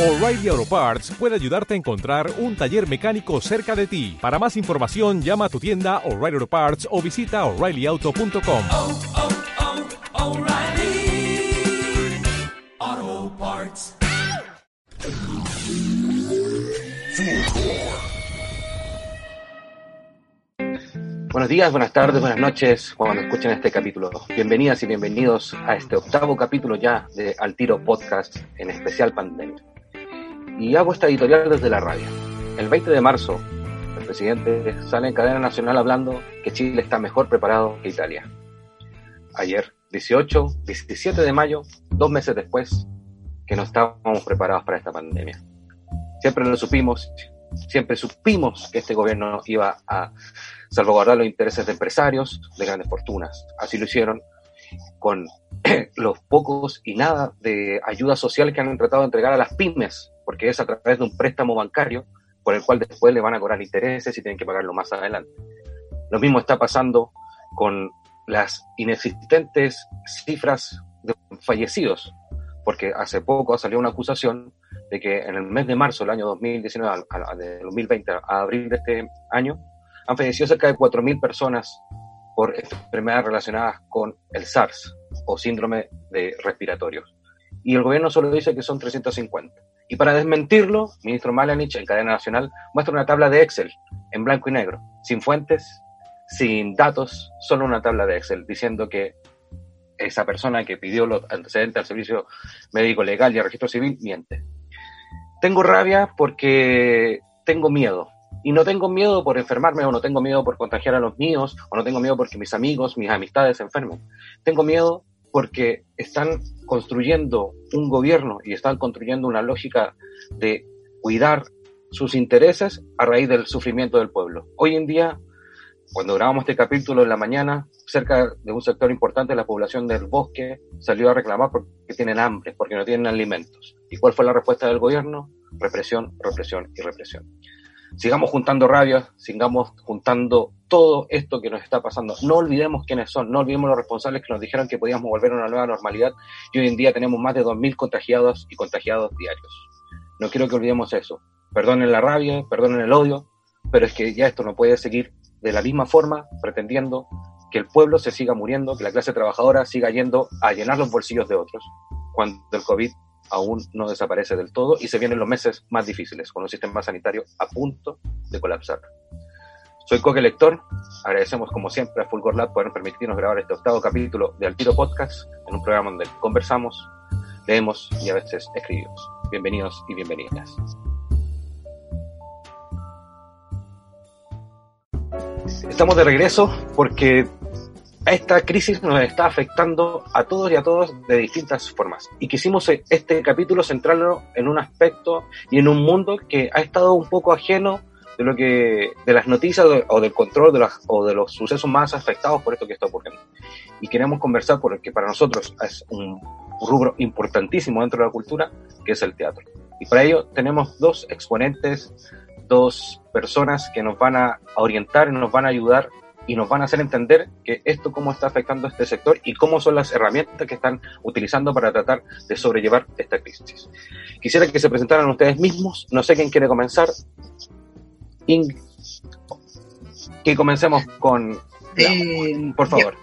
O'Reilly Auto Parts puede ayudarte a encontrar un taller mecánico cerca de ti. Para más información, llama a tu tienda O'Reilly Auto Parts o visita oreillyauto.com. oh, oh, Parts. Buenos días, buenas tardes, buenas noches cuando escuchen este capítulo. Bienvenidas y bienvenidos a este octavo capítulo ya de Al Tiro Podcast en especial pandemia. Y hago esta editorial desde la radio. El 20 de marzo, el presidente sale en cadena nacional hablando que Chile está mejor preparado que Italia. Ayer, 18, 17 de mayo, dos meses después, que no estábamos preparados para esta pandemia. Siempre lo supimos, siempre supimos que este gobierno iba a salvaguardar los intereses de empresarios de grandes fortunas. Así lo hicieron con los pocos y nada de ayudas sociales que han tratado de entregar a las pymes, porque es a través de un préstamo bancario por el cual después le van a cobrar intereses y tienen que pagarlo más adelante. Lo mismo está pasando con las inexistentes cifras de fallecidos, porque hace poco salió una acusación de que en el mes de marzo del año 2019, a, de 2020 a abril de este año, han fallecido cerca de 4.000 personas por enfermedades relacionadas con el SARS o síndrome de respiratorios. Y el gobierno solo dice que son 350. Y para desmentirlo, ministro Malanich, en cadena nacional, muestra una tabla de Excel en blanco y negro, sin fuentes, sin datos, solo una tabla de Excel, diciendo que esa persona que pidió los antecedentes al servicio médico legal y al registro civil miente. Tengo rabia porque tengo miedo, y no tengo miedo por enfermarme o no tengo miedo por contagiar a los míos o no tengo miedo porque mis amigos, mis amistades se enfermen. Tengo miedo porque están construyendo un gobierno y están construyendo una lógica de cuidar sus intereses a raíz del sufrimiento del pueblo. Hoy en día, cuando grabamos este capítulo en la mañana, cerca de un sector importante de la población del bosque salió a reclamar porque tienen hambre, porque no tienen alimentos. ¿Y cuál fue la respuesta del gobierno? Represión, represión y represión sigamos juntando rabia, sigamos juntando todo esto que nos está pasando. No olvidemos quiénes son, no olvidemos los responsables que nos dijeron que podíamos volver a una nueva normalidad y hoy en día tenemos más de 2.000 contagiados y contagiados diarios. No quiero que olvidemos eso. Perdonen la rabia, perdonen el odio, pero es que ya esto no puede seguir de la misma forma pretendiendo que el pueblo se siga muriendo, que la clase trabajadora siga yendo a llenar los bolsillos de otros, cuando el COVID aún no desaparece del todo y se vienen los meses más difíciles, con un sistema sanitario a punto de colapsar. Soy Coque Lector, agradecemos como siempre a Fulgor Lab por permitirnos grabar este octavo capítulo de Altiro Podcast, en un programa donde conversamos, leemos y a veces escribimos. Bienvenidos y bienvenidas. Estamos de regreso porque esta crisis nos está afectando a todos y a todos de distintas formas. Y quisimos este capítulo centrarlo en un aspecto y en un mundo que ha estado un poco ajeno de lo que de las noticias o del control de las, o de los sucesos más afectados por esto que está ocurriendo. Y queremos conversar por el que para nosotros es un rubro importantísimo dentro de la cultura, que es el teatro. Y para ello tenemos dos exponentes, dos personas que nos van a orientar y nos van a ayudar y nos van a hacer entender que esto cómo está afectando a este sector y cómo son las herramientas que están utilizando para tratar de sobrellevar esta crisis. Quisiera que se presentaran ustedes mismos, no sé quién quiere comenzar. In... Que comencemos con... Eh, por favor.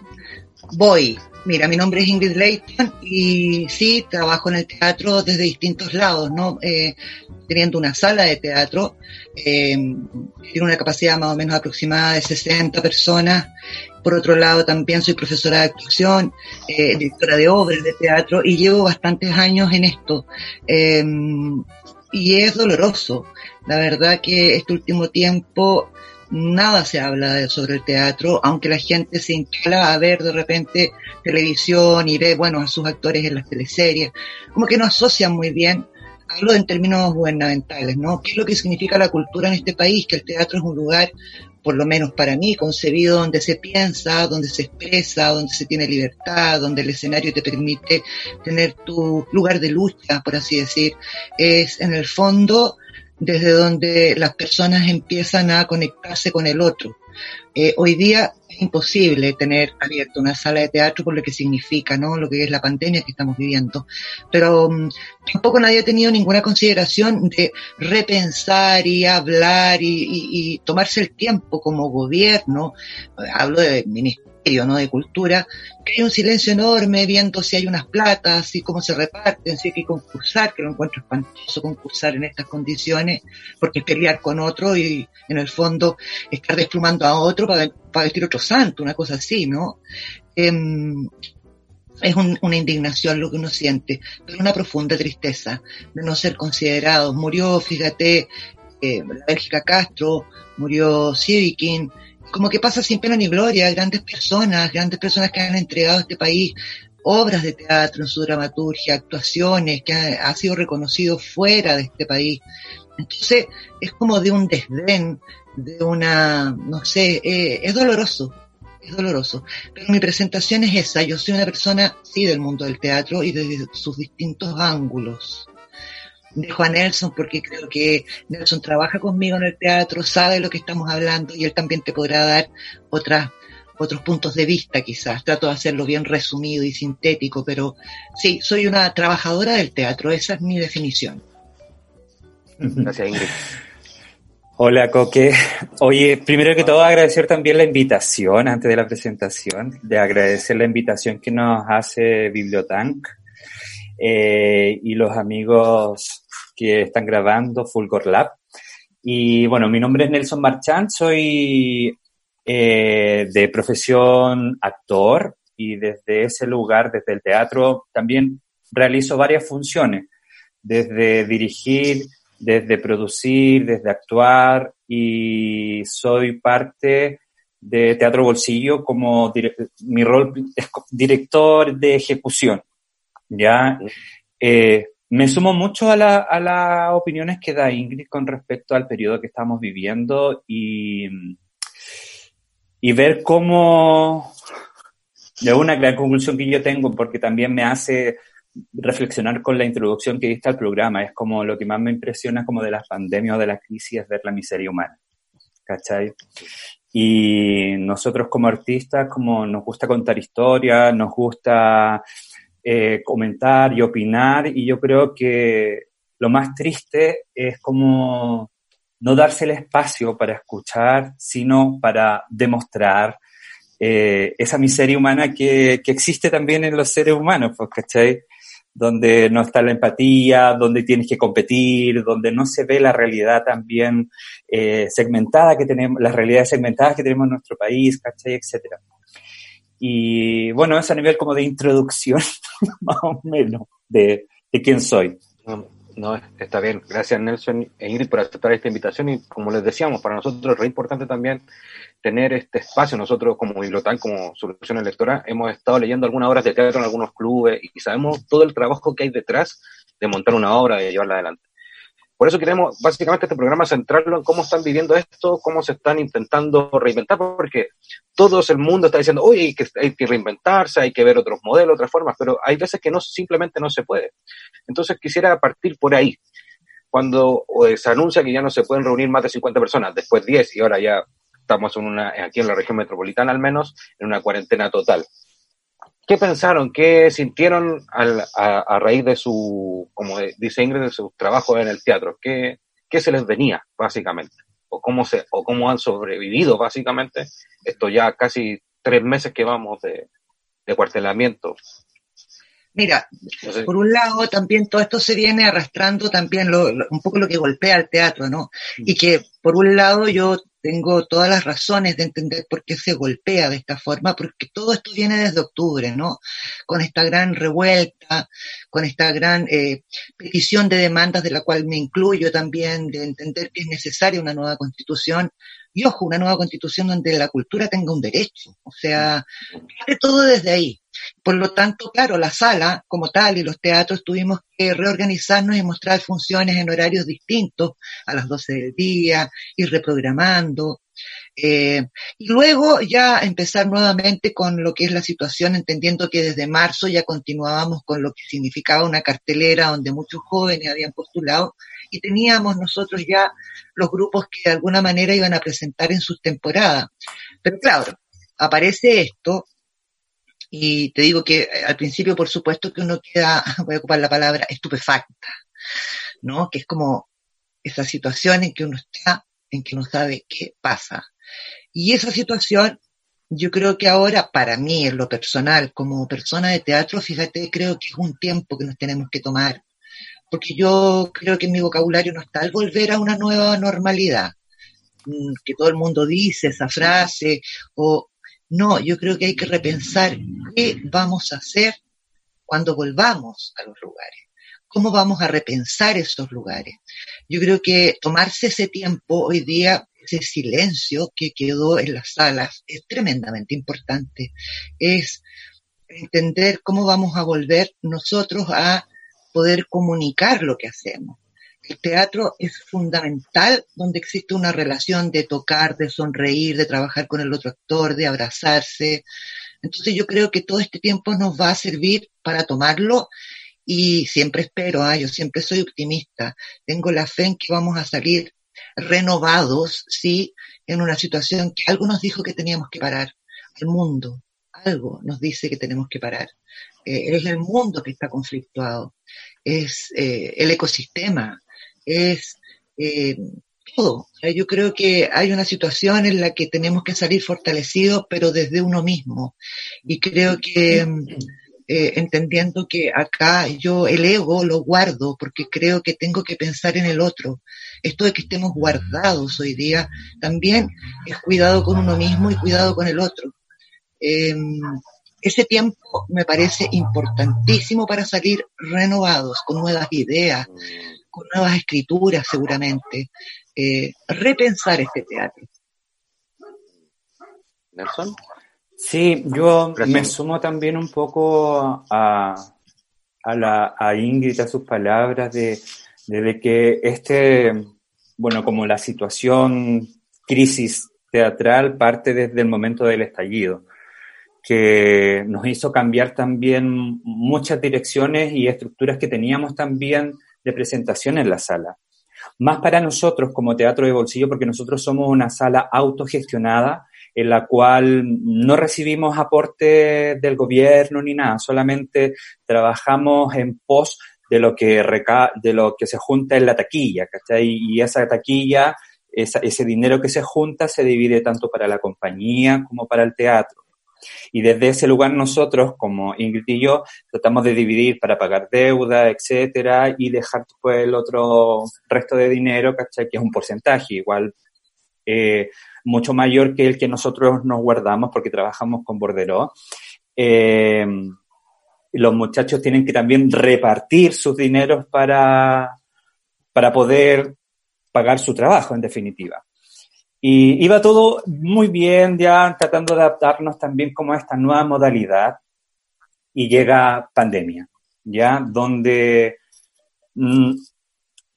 Voy. Mira, mi nombre es Ingrid Leighton y sí, trabajo en el teatro desde distintos lados, ¿no? Eh, teniendo una sala de teatro, eh, tiene una capacidad más o menos aproximada de 60 personas. Por otro lado, también soy profesora de actuación, eh, directora de obras de teatro y llevo bastantes años en esto. Eh, y es doloroso. La verdad que este último tiempo nada se habla sobre el teatro, aunque la gente se instala a ver de repente televisión y ve, bueno, a sus actores en las teleseries, como que no asocian muy bien hablo en términos gubernamentales, ¿no? ¿Qué es lo que significa la cultura en este país? Que el teatro es un lugar, por lo menos para mí, concebido donde se piensa, donde se expresa, donde se tiene libertad, donde el escenario te permite tener tu lugar de lucha, por así decir. Es en el fondo desde donde las personas empiezan a conectarse con el otro. Eh, hoy día es imposible tener abierta una sala de teatro por lo que significa, ¿no? Lo que es la pandemia que estamos viviendo. Pero mm, tampoco nadie ha tenido ninguna consideración de repensar y hablar y, y- y tomarse el tiempo como gobierno, hablo de ministerio, ¿no? De cultura, que hay un silencio enorme viendo si hay unas platas, y cómo se reparten, si hay que concursar, que lo encuentro espantoso concursar en estas condiciones, porque es pelear con otro y en el fondo estar desplumando a otro para, para vestir otro santo, una cosa así, ¿no? Em, es un- una indignación lo que uno siente, pero una profunda tristeza de no ser considerados. Murió, fíjate, eh, la Bélgica Castro, murió Sidikin, como que pasa sin pena ni gloria, grandes personas, grandes personas que han entregado a este país obras de teatro en su dramaturgia, actuaciones, que ha, ha sido reconocido fuera de este país. Entonces, es como de un desdén, de una, no sé, eh, es doloroso, es doloroso. Pero mi presentación es esa, yo soy una persona, sí, del mundo del teatro y desde sus distintos ángulos. Dejo a Nelson porque creo que Nelson trabaja conmigo en el teatro, sabe de lo que estamos hablando y él también te podrá dar otras otros puntos de vista quizás. Trato de hacerlo bien resumido y sintético, pero sí, soy una trabajadora del teatro, esa es mi definición. Gracias, Ingrid. Hola, Coque. Oye, primero que todo agradecer también la invitación antes de la presentación, de agradecer la invitación que nos hace Bibliotank eh, y los amigos que están grabando Fulgor Lab. Y bueno, mi nombre es Nelson Marchand, soy eh, de profesión actor y desde ese lugar, desde el teatro, también realizo varias funciones, desde dirigir, desde producir, desde actuar y soy parte de Teatro Bolsillo como mi rol es director de ejecución. ¿ya? Eh, me sumo mucho a, a las opiniones que da Ingrid con respecto al periodo que estamos viviendo y, y ver cómo, de una gran conclusión que yo tengo, porque también me hace reflexionar con la introducción que diste al programa. Es como lo que más me impresiona como de las pandemias o de las crisis es ver la miseria humana. ¿Cachai? Y nosotros como artistas, como nos gusta contar historias, nos gusta eh, comentar y opinar, y yo creo que lo más triste es como no darse el espacio para escuchar, sino para demostrar eh, esa miseria humana que, que existe también en los seres humanos, pues, ¿cachai? Donde no está la empatía, donde tienes que competir, donde no se ve la realidad también eh, segmentada que tenemos, las realidades segmentadas que tenemos en nuestro país, ¿cachai? Etcétera. Y bueno, es a nivel como de introducción, más o menos, de, de quién soy. No, está bien. Gracias, Nelson e Ingrid, por aceptar esta invitación. Y como les decíamos, para nosotros es re importante también tener este espacio. Nosotros, como Bibliotan, como Solución Electora, hemos estado leyendo algunas obras de teatro en algunos clubes y sabemos todo el trabajo que hay detrás de montar una obra, de llevarla adelante. Por eso queremos básicamente este programa centrarlo en cómo están viviendo esto, cómo se están intentando reinventar, porque todo el mundo está diciendo, oye, hay que, hay que reinventarse, hay que ver otros modelos, otras formas, pero hay veces que no simplemente no se puede. Entonces quisiera partir por ahí. Cuando eh, se anuncia que ya no se pueden reunir más de 50 personas, después 10 y ahora ya estamos en una, aquí en la región metropolitana al menos, en una cuarentena total. ¿Qué pensaron? ¿Qué sintieron al, a, a, raíz de su, como dice Ingrid, de su trabajo en el teatro? ¿Qué, qué se les venía, básicamente? ¿O cómo, se, ¿O cómo han sobrevivido, básicamente, estos ya casi tres meses que vamos de, de cuartelamiento? Mira, por un lado también todo esto se viene arrastrando también lo, lo, un poco lo que golpea al teatro, ¿no? Y que por un lado yo tengo todas las razones de entender por qué se golpea de esta forma, porque todo esto viene desde octubre, ¿no? Con esta gran revuelta, con esta gran eh, petición de demandas de la cual me incluyo también, de entender que es necesaria una nueva constitución, y ojo, una nueva constitución donde la cultura tenga un derecho, o sea, todo desde ahí. Por lo tanto, claro, la sala como tal y los teatros tuvimos que reorganizarnos y mostrar funciones en horarios distintos, a las 12 del día, ir reprogramando. Eh, y luego ya empezar nuevamente con lo que es la situación, entendiendo que desde marzo ya continuábamos con lo que significaba una cartelera donde muchos jóvenes habían postulado y teníamos nosotros ya los grupos que de alguna manera iban a presentar en sus temporadas. Pero claro, aparece esto y te digo que eh, al principio, por supuesto, que uno queda, voy a ocupar la palabra, estupefacta, ¿no? Que es como esa situación en que uno está, en que no sabe qué pasa. Y esa situación, yo creo que ahora, para mí, en lo personal, como persona de teatro, fíjate, creo que es un tiempo que nos tenemos que tomar. Porque yo creo que mi vocabulario no está el volver a una nueva normalidad mm, que todo el mundo dice esa frase, o no, yo creo que hay que repensar qué vamos a hacer cuando volvamos a los lugares. ¿Cómo vamos a repensar esos lugares? Yo creo que tomarse ese tiempo hoy día, ese silencio que quedó en las salas, es tremendamente importante. Es entender cómo vamos a volver nosotros a poder comunicar lo que hacemos el teatro es fundamental donde existe una relación de tocar, de sonreír, de trabajar con el otro actor, de abrazarse. Entonces yo creo que todo este tiempo nos va a servir para tomarlo y siempre espero, ah, yo siempre soy optimista, tengo la fe en que vamos a salir renovados, sí, en una situación que algo nos dijo que teníamos que parar, el mundo, algo nos dice que tenemos que parar. Eh, es el mundo que está conflictuado, es eh, el ecosistema, es eh, todo. yo creo que hay una situación en la que tenemos que salir fortalecidos, pero desde uno mismo. Y creo que eh, entendiendo que acá yo el ego lo guardo porque creo que tengo que pensar en el otro. Esto de que estemos guardados hoy día también es cuidado con uno mismo y cuidado con el otro. Em, ese tiempo me parece importantísimo para salir renovados, con nuevas ideas, con nuevas escrituras seguramente, eh, repensar este teatro. Nelson. Sí, yo me sumo también un poco a, a, la, a Ingrid, a sus palabras de, de que este, bueno, como la situación crisis teatral parte desde el momento del estallido, que nos hizo cambiar también muchas direcciones y estructuras que teníamos también de presentación en la sala. Más para nosotros como teatro de bolsillo, porque nosotros somos una sala autogestionada en la cual no recibimos aporte del gobierno ni nada, solamente trabajamos en pos de lo que, de lo que se junta en la taquilla, ¿cachai? Y esa taquilla, ese dinero que se junta se divide tanto para la compañía como para el teatro. Y desde ese lugar nosotros, como Ingrid y yo, tratamos de dividir para pagar deuda, etcétera, y dejar después el otro resto de dinero, ¿cachai? Que es un porcentaje igual eh, mucho mayor que el que nosotros nos guardamos porque trabajamos con Borderó. Eh, los muchachos tienen que también repartir sus dineros para, para poder pagar su trabajo, en definitiva. Y iba todo muy bien, ya tratando de adaptarnos también como a esta nueva modalidad. Y llega pandemia, ya, donde mm,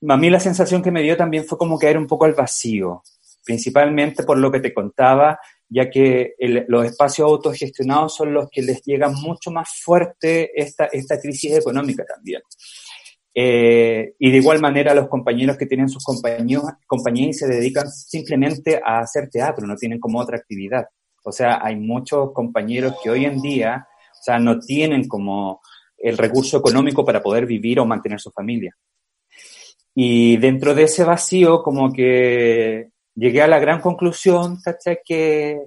a mí la sensación que me dio también fue como caer un poco al vacío, principalmente por lo que te contaba, ya que los espacios autogestionados son los que les llega mucho más fuerte esta, esta crisis económica también. Eh, y de igual manera los compañeros que tienen sus compañías, compañías y se dedican simplemente a hacer teatro, no tienen como otra actividad. O sea, hay muchos compañeros que hoy en día, o sea, no tienen como el recurso económico para poder vivir o mantener su familia. Y dentro de ese vacío, como que llegué a la gran conclusión, ¿cachai? Que,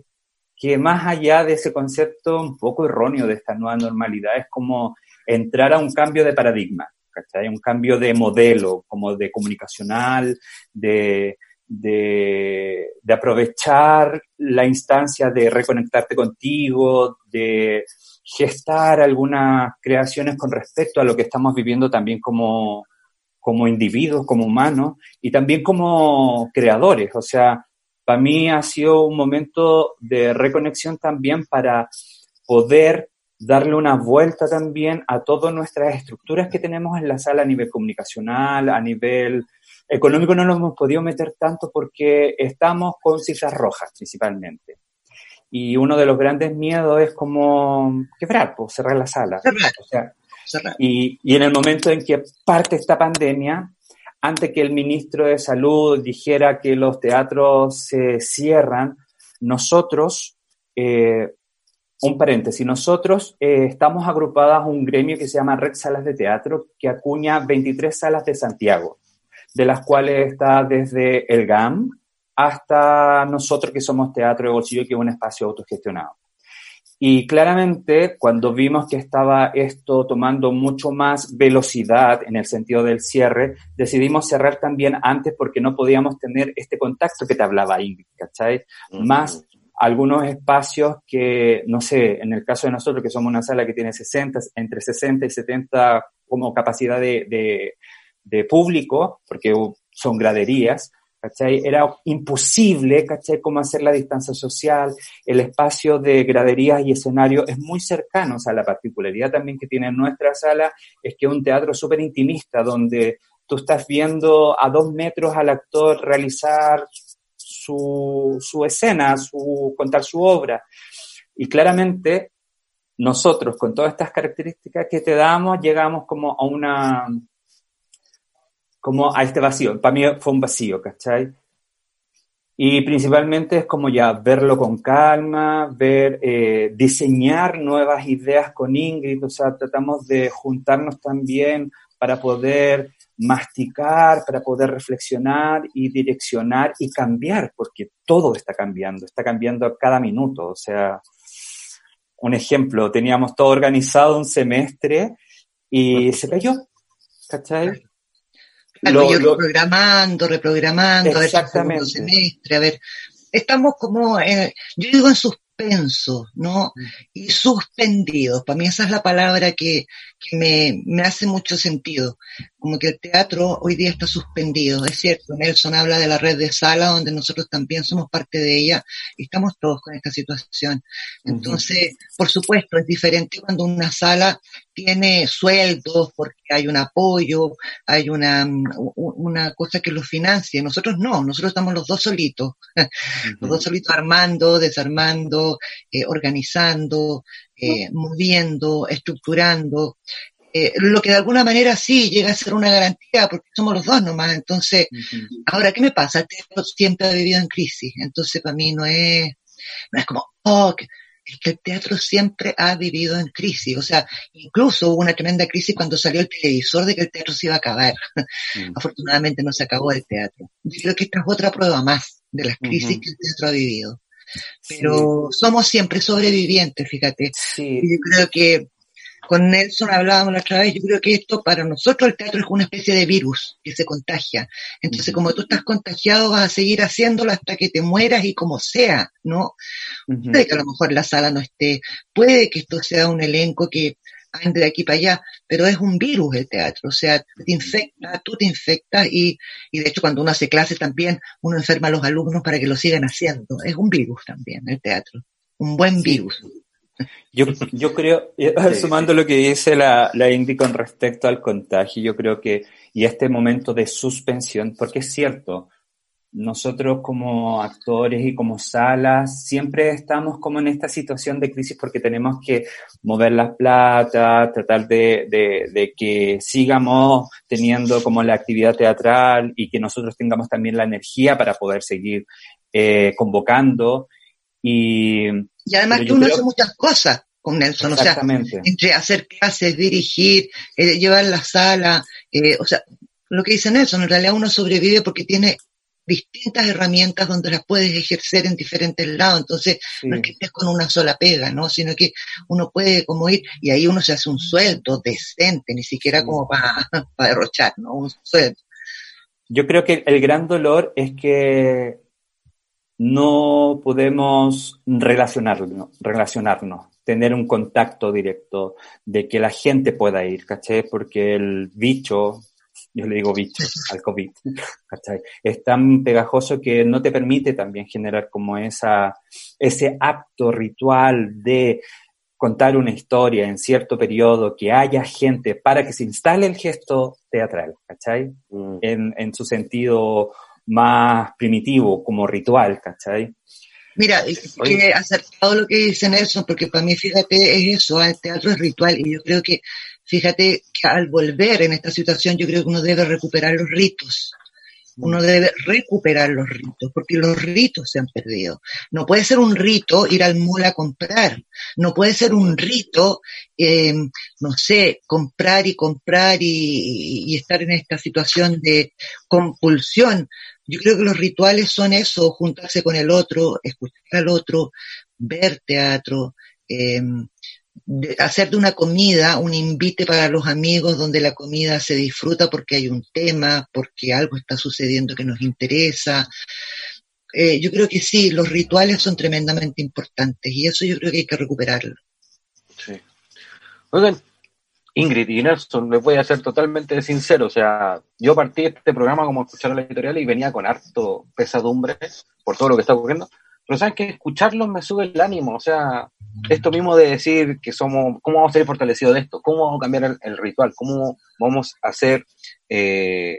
que más allá de ese concepto un poco erróneo de esta nueva normalidad, es como entrar a un cambio de paradigma. ¿Cachai? Un cambio de modelo, como de comunicacional, de, de, de, aprovechar la instancia de reconectarte contigo, de gestar algunas creaciones con respecto a lo que estamos viviendo también como, como individuos, como humanos y también como creadores. O sea, para mí ha sido un momento de reconexión también para poder darle una vuelta también a todas nuestras estructuras que tenemos en la sala a nivel comunicacional, a nivel económico no nos hemos podido meter tanto porque estamos con cifras rojas principalmente. Y uno de los grandes miedos es como quebrar, pues, cerrar la sala. Cerrar. O sea, Cerrar. y, y en el momento en que parte esta pandemia, antes que el ministro de Salud dijera que los teatros se cierran, nosotros, eh, un paréntesis, nosotros eh, estamos agrupadas a un gremio que se llama Red Salas de Teatro, que acuña 23 salas de Santiago, de las cuales está desde el GAM hasta nosotros que somos Teatro de Bolsillo, que es un espacio autogestionado. Y claramente, cuando vimos que estaba esto tomando mucho más velocidad en el sentido del cierre, decidimos cerrar también antes porque no podíamos tener este contacto que te hablaba Ingrid, ¿cachai? Más algunos espacios que, no sé, en el caso de nosotros, que somos una sala que tiene 60, entre 60 y 70 como capacidad de, de, de público, porque son graderías, ¿cachai? Era imposible, ¿cachai? Cómo hacer la distancia social, el espacio de graderías y escenario es muy cercano, o sea, la particularidad también que tiene nuestra sala es que es un teatro súper intimista, donde tú estás viendo a dos metros al actor realizar su, escena, su, contar su obra. Y claramente nosotros, con todas estas características que te damos, llegamos como a una, como a este vacío. Para mí fue un vacío, ¿cachai? Y principalmente es como ya verlo con calma, ver, eh, diseñar nuevas ideas con Ingrid, o sea, tratamos de juntarnos también para poder masticar, para poder reflexionar y direccionar y cambiar, porque todo está cambiando, está cambiando a cada minuto, o sea, un ejemplo, teníamos todo organizado un semestre y se cayó, ¿cachai? Claro, Lo- yo lo- reprogramando, reprogramando, a ver si el segundo Exactamente. semestre, a ver, estamos como, eh, yo digo en suspenso, ¿no? Y suspendidos, para mí esa es la palabra que, que me, me hace mucho sentido, como que el teatro hoy día está suspendido, es cierto, Nelson habla de la red de sala donde nosotros también somos parte de ella y estamos todos con esta situación. Entonces, por supuesto, es diferente cuando una sala tiene sueldos porque hay un apoyo, hay una, mm, una cosa que lo financie. Nosotros no, nosotros estamos los dos solitos, los dos solitos armando, desarmando, eh, organizando, eh, moviendo, estructurando. Eh, lo que de alguna manera sí llega a ser una garantía porque somos los dos nomás. Entonces. Ahora, ¿qué me pasa? El teatro siempre ha vivido en crisis, entonces para mí no es, no es como, oh, que- es que el teatro siempre ha vivido en crisis, o sea, incluso hubo una tremenda crisis cuando salió el televisor de que el teatro se iba a acabar. Mm. Afortunadamente no se acabó el teatro. Yo creo que esta es otra prueba más de las crisis que el teatro ha vivido. Pero somos siempre sobrevivientes, fíjate. Sí, Y yo creo que con Nelson hablábamos la otra vez, yo creo que esto para nosotros el teatro es una especie de virus que se contagia. Entonces, como tú estás contagiado, vas a seguir haciéndolo hasta que te mueras y como sea, ¿no? Puede que a lo mejor la sala no esté, puede que esto sea un elenco que ande de aquí para allá, pero es un virus el teatro, o sea, te infecta, tú te infectas y, y de hecho cuando uno hace clases también, uno enferma a los alumnos para que lo sigan haciendo. Es un virus también el teatro, un buen Sí. virus. Yo, yo creo, eh, sumando lo que dice la, la Indy con respecto al contagio, yo creo que, y este momento de suspensión, porque es cierto, nosotros como actores y como salas siempre estamos como en esta situación de crisis porque tenemos que mover las plata, tratar de, de, de que sigamos teniendo como la actividad teatral y que nosotros tengamos también la energía para poder seguir eh, convocando. Y Y además que uno creo- hace muchas cosas con Nelson, o sea, entre hacer clases, dirigir, eh, llevar la sala, eh, o sea, lo que dice Nelson, en realidad uno sobrevive porque tiene distintas herramientas donde las puedes ejercer en diferentes lados, entonces Sí. no es que estés con una sola pega, ¿no? Sino que uno puede como ir y ahí uno se hace un sueldo decente, ni siquiera Sí. como para derrochar, ¿no? Un sueldo. Yo creo que el gran dolor es que no podemos relacionarnos, relacionarnos, tener un contacto directo, de que la gente pueda ir, ¿cachai? Porque el bicho, yo le digo bicho al COVID, ¿cachai? Es tan pegajoso que no te permite también generar como esa, ese acto ritual de contar una historia en cierto periodo, que haya gente para que se instale el gesto teatral, ¿cachai? Mm. En, en su sentido más primitivo, como ritual, ¿cachai? Mira, que acertado lo que dice Nelson, porque para mí, fíjate, es eso, el teatro es ritual, y yo creo que, fíjate, que al volver en esta situación, yo creo que uno debe recuperar los ritos. Uno debe recuperar los ritos, porque los ritos se han perdido. No puede ser un rito ir al mall a comprar. No puede ser un rito, eh, no sé, comprar y comprar y, y estar en esta situación de compulsión. Yo creo que los rituales son eso, juntarse con el otro, escuchar al otro, ver teatro, eh, hacer de una comida un invite para los amigos donde la comida se disfruta porque hay un tema, porque algo está sucediendo que nos interesa. Eh, yo creo que sí, los rituales son tremendamente importantes y eso yo creo que hay que recuperarlo. Sí. Oigan, Ingrid y Nelson, les voy a ser totalmente sincero. O sea, yo partí este programa como escuchar la editorial y venía con harto pesadumbre por todo lo que está ocurriendo. Pero saben que escucharlos me sube el ánimo. O sea, esto mismo de decir que somos, ¿cómo vamos a ser fortalecidos de esto? ¿Cómo vamos a cambiar el, el ritual? ¿Cómo vamos a hacer, eh,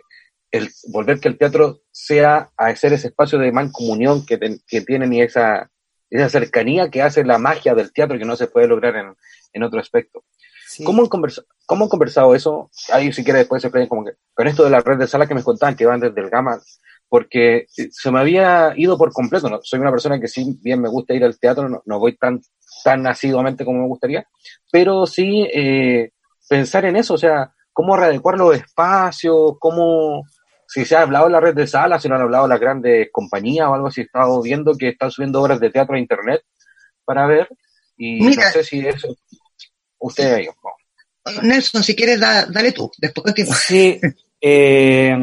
el, volver que el teatro sea a ser ese espacio de mancomunión que, ten- que tienen y esa, esa cercanía que hace la magia del teatro que no se puede lograr en, en otro aspecto? Sí. ¿Cómo han, conversa- ¿Cómo han conversado eso? Ahí si quieres después se explayan como que con esto de la red de salas que me contaban que van desde el Gama, porque eh, se me había ido por completo. ¿no? Soy una persona que sí bien me gusta ir al teatro, no, no voy tan, tan asiduamente como me gustaría, pero sí eh, pensar en eso, o sea, cómo readecuar los espacios, cómo, si se ha hablado en la red de salas, si no han hablado las grandes compañías o algo, si he estado viendo que están subiendo obras de teatro a internet para ver, y Mira. no sé si eso, ustedes ahí. Nelson, si quieres, da- dale tú, después continúa. Sí, eh,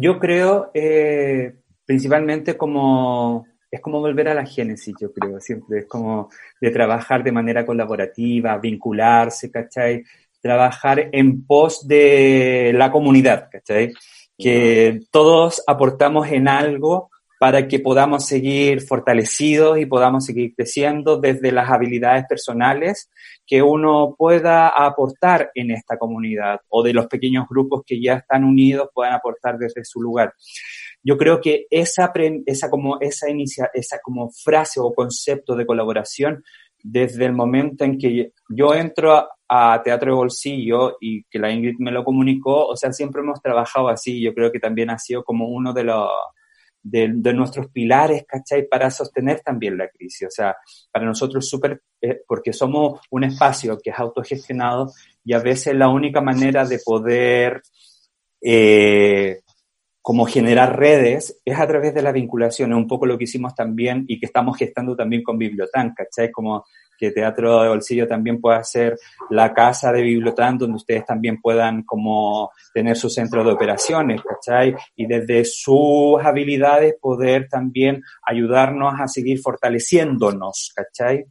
yo creo eh, principalmente como es como volver a la génesis, yo creo, siempre es como de trabajar de manera colaborativa, vincularse, ¿cachai? Trabajar en pos de la comunidad, ¿cachai? Que todos aportamos en algo para que podamos seguir fortalecidos y podamos seguir creciendo desde las habilidades personales que uno pueda aportar en esta comunidad o de los pequeños grupos que ya están unidos puedan aportar desde su lugar. Yo creo que esa, esa, como, esa, inicia, esa como frase o concepto de colaboración, desde el momento en que yo entro a, a Teatro de Bolsillo y que la Ingrid me lo comunicó, o sea, siempre hemos trabajado así. Yo creo que también ha sido como uno de los de, nuestros pilares, ¿cachai? Para sostener también la crisis. O sea, para nosotros súper, eh, porque somos un espacio que es autogestionado y a veces la única manera de poder eh, como generar redes es a través de la vinculación, es un poco lo que hicimos también y que estamos gestando también con Bibliotán, ¿cachai? Como que Teatro de Bolsillo también pueda ser la casa de Bibliotán donde ustedes también puedan como tener su centro de operaciones, ¿cachai? Y desde sus habilidades poder también ayudarnos a seguir fortaleciéndonos, ¿cachai?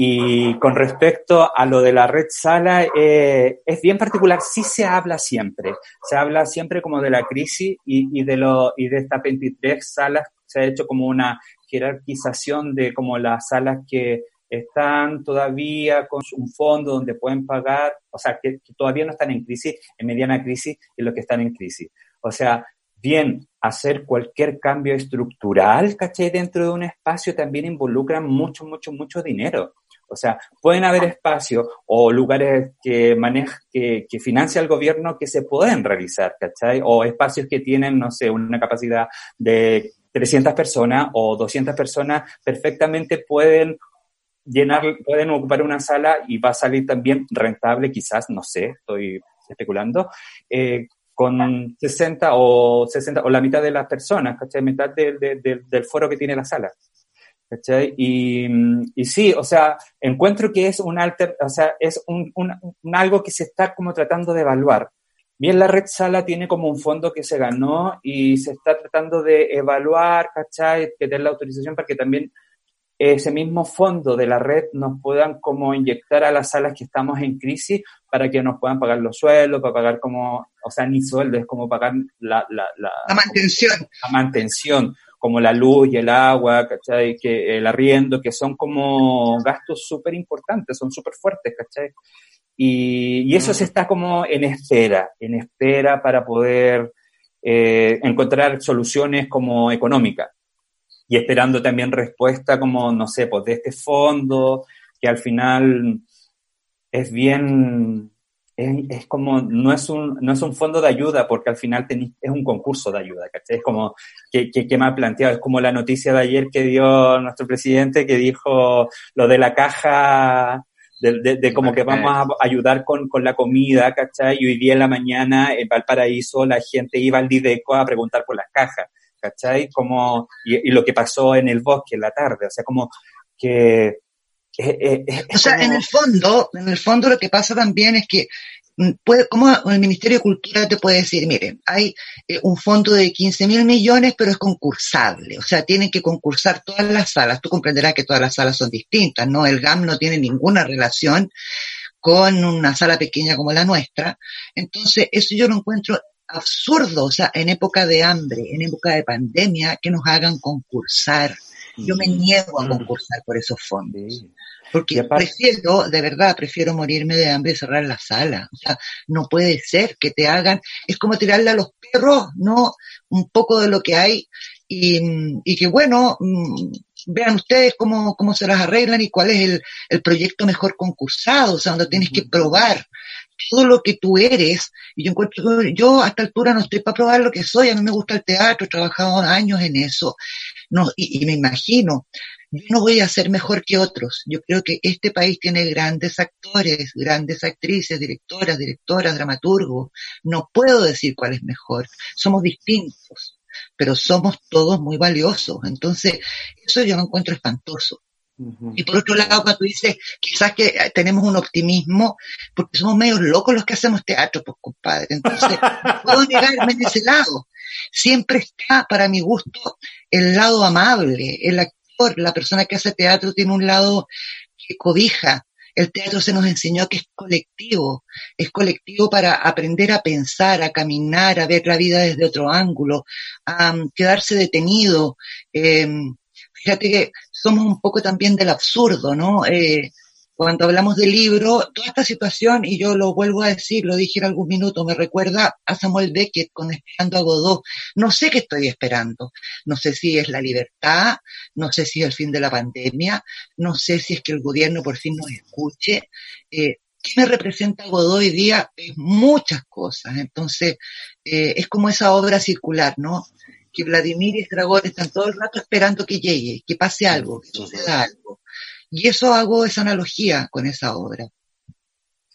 Y con respecto a lo de la red sala, eh, es bien particular, sí se habla siempre, se habla siempre como de la crisis y, y de, lo, y de estas 23 salas, se ha hecho como una jerarquización de como las salas que están todavía con un fondo donde pueden pagar, o sea, que, todavía no están en crisis, en mediana crisis, y los que están en crisis. O sea, bien, hacer cualquier cambio estructural, ¿cachai? Dentro de un espacio también involucra mucho, mucho, mucho dinero. O sea, pueden haber espacios o lugares que maneja, que, que financia el gobierno que se pueden realizar, ¿cachai? O espacios que tienen, no sé, una capacidad de 300 personas o 200 personas, perfectamente pueden llenar, pueden ocupar una sala y va a salir también rentable, quizás, no sé, estoy especulando, eh, con 60 o 60 o la mitad de las personas, ¿cachai? Mitad de, de, de, del foro que tiene la sala. ¿Cachai? Y, y, sí, o sea, encuentro que es un alter, o sea, es un, un, un, algo que se está como tratando de evaluar. Bien, la red sala tiene como un fondo que se ganó y se está tratando de evaluar, ¿cachai? Que den la autorización para que también ese mismo fondo de la red nos puedan como inyectar a las salas que estamos en crisis para que nos puedan pagar los sueldos, para pagar como, o sea, ni sueldos, es como pagar la, la, la, La mantención. la mantención, como la luz y el agua, ¿cachai? Que el arriendo, que son como gastos súper importantes, son súper fuertes, ¿cachai? Y, y eso se está como en espera, en espera para poder eh, encontrar soluciones como económicas. Y esperando también respuesta como, no sé, pues de este fondo, que al final es bien, es, es como, no es, un, no es un fondo de ayuda, porque al final es un concurso de ayuda, ¿cachai? Es como, que, que, que me ha planteado, es como la noticia de ayer que dio nuestro presidente, que dijo lo de la caja, de como que vamos a ayudar con, con la comida, ¿cachai? Y hoy día en la mañana en Valparaíso la gente iba al Dideco a preguntar por las cajas, ¿cachai? Como, y, y lo que pasó en el bosque en la tarde, o sea, como que... eh, eh, es O sea, como- en el fondo, en el fondo lo que pasa también es que mm, puede, ¿cómo el Ministerio de Cultura te puede decir, mire, hay eh, un fondo de 15 mil millones, pero es concursable, o sea, tienen que concursar todas las salas. Tú comprenderás que todas las salas son distintas, ¿no? El GAM no tiene ninguna relación con una sala pequeña como la nuestra. Entonces, eso yo lo encuentro absurdo, o sea, en época de hambre, en época de pandemia, que nos hagan concursar. Yo me niego a concursar por esos fondos. Porque aparte- prefiero, de verdad, prefiero morirme de hambre y cerrar la sala. O sea, no puede ser que te hagan, es como tirarle a los perros, ¿no? Un poco de lo que hay y, y que bueno, mm, vean ustedes cómo, cómo se las arreglan y cuál es el, el proyecto mejor concursado, o sea, donde tienes que probar todo lo que tú eres. Y yo encuentro, yo a esta altura no estoy para probar lo que soy, a mí me gusta el teatro, he trabajado años en eso. No, y, y me imagino, yo no voy a ser mejor que otros. Yo creo que este país tiene grandes actores, grandes actrices, directoras, directoras, dramaturgos. No puedo decir cuál es mejor. Somos distintos, pero somos todos muy valiosos. Entonces, eso yo lo encuentro espantoso. Y por otro lado, cuando tú dices, quizás que tenemos un optimismo, porque somos medios locos los que hacemos teatro, pues compadre. Entonces, no puedo negarme en ese lado. Siempre está, para mi gusto, el lado amable. El actor, la persona que hace teatro tiene un lado que cobija. El teatro se nos enseñó que es colectivo. Es colectivo para aprender a pensar, a caminar, a ver la vida desde otro ángulo, a um, quedarse detenido. Eh, fíjate que somos un poco también del absurdo, ¿no? Eh, cuando hablamos del libro, toda esta situación, y yo lo vuelvo a decir, lo dije en algún minuto, me recuerda a Samuel Beckett con Esperando a Godot. No sé qué estoy esperando. No sé si es la libertad, no sé si es el fin de la pandemia, no sé si es que el gobierno por fin nos escuche. Eh, ¿Qué me representa Godot hoy día? Eh, muchas cosas. Entonces, eh, es como esa obra circular, ¿no? Que Vladimir y Estragón están todo el rato esperando que llegue, que pase algo, que suceda algo. Y eso hago esa analogía con esa obra.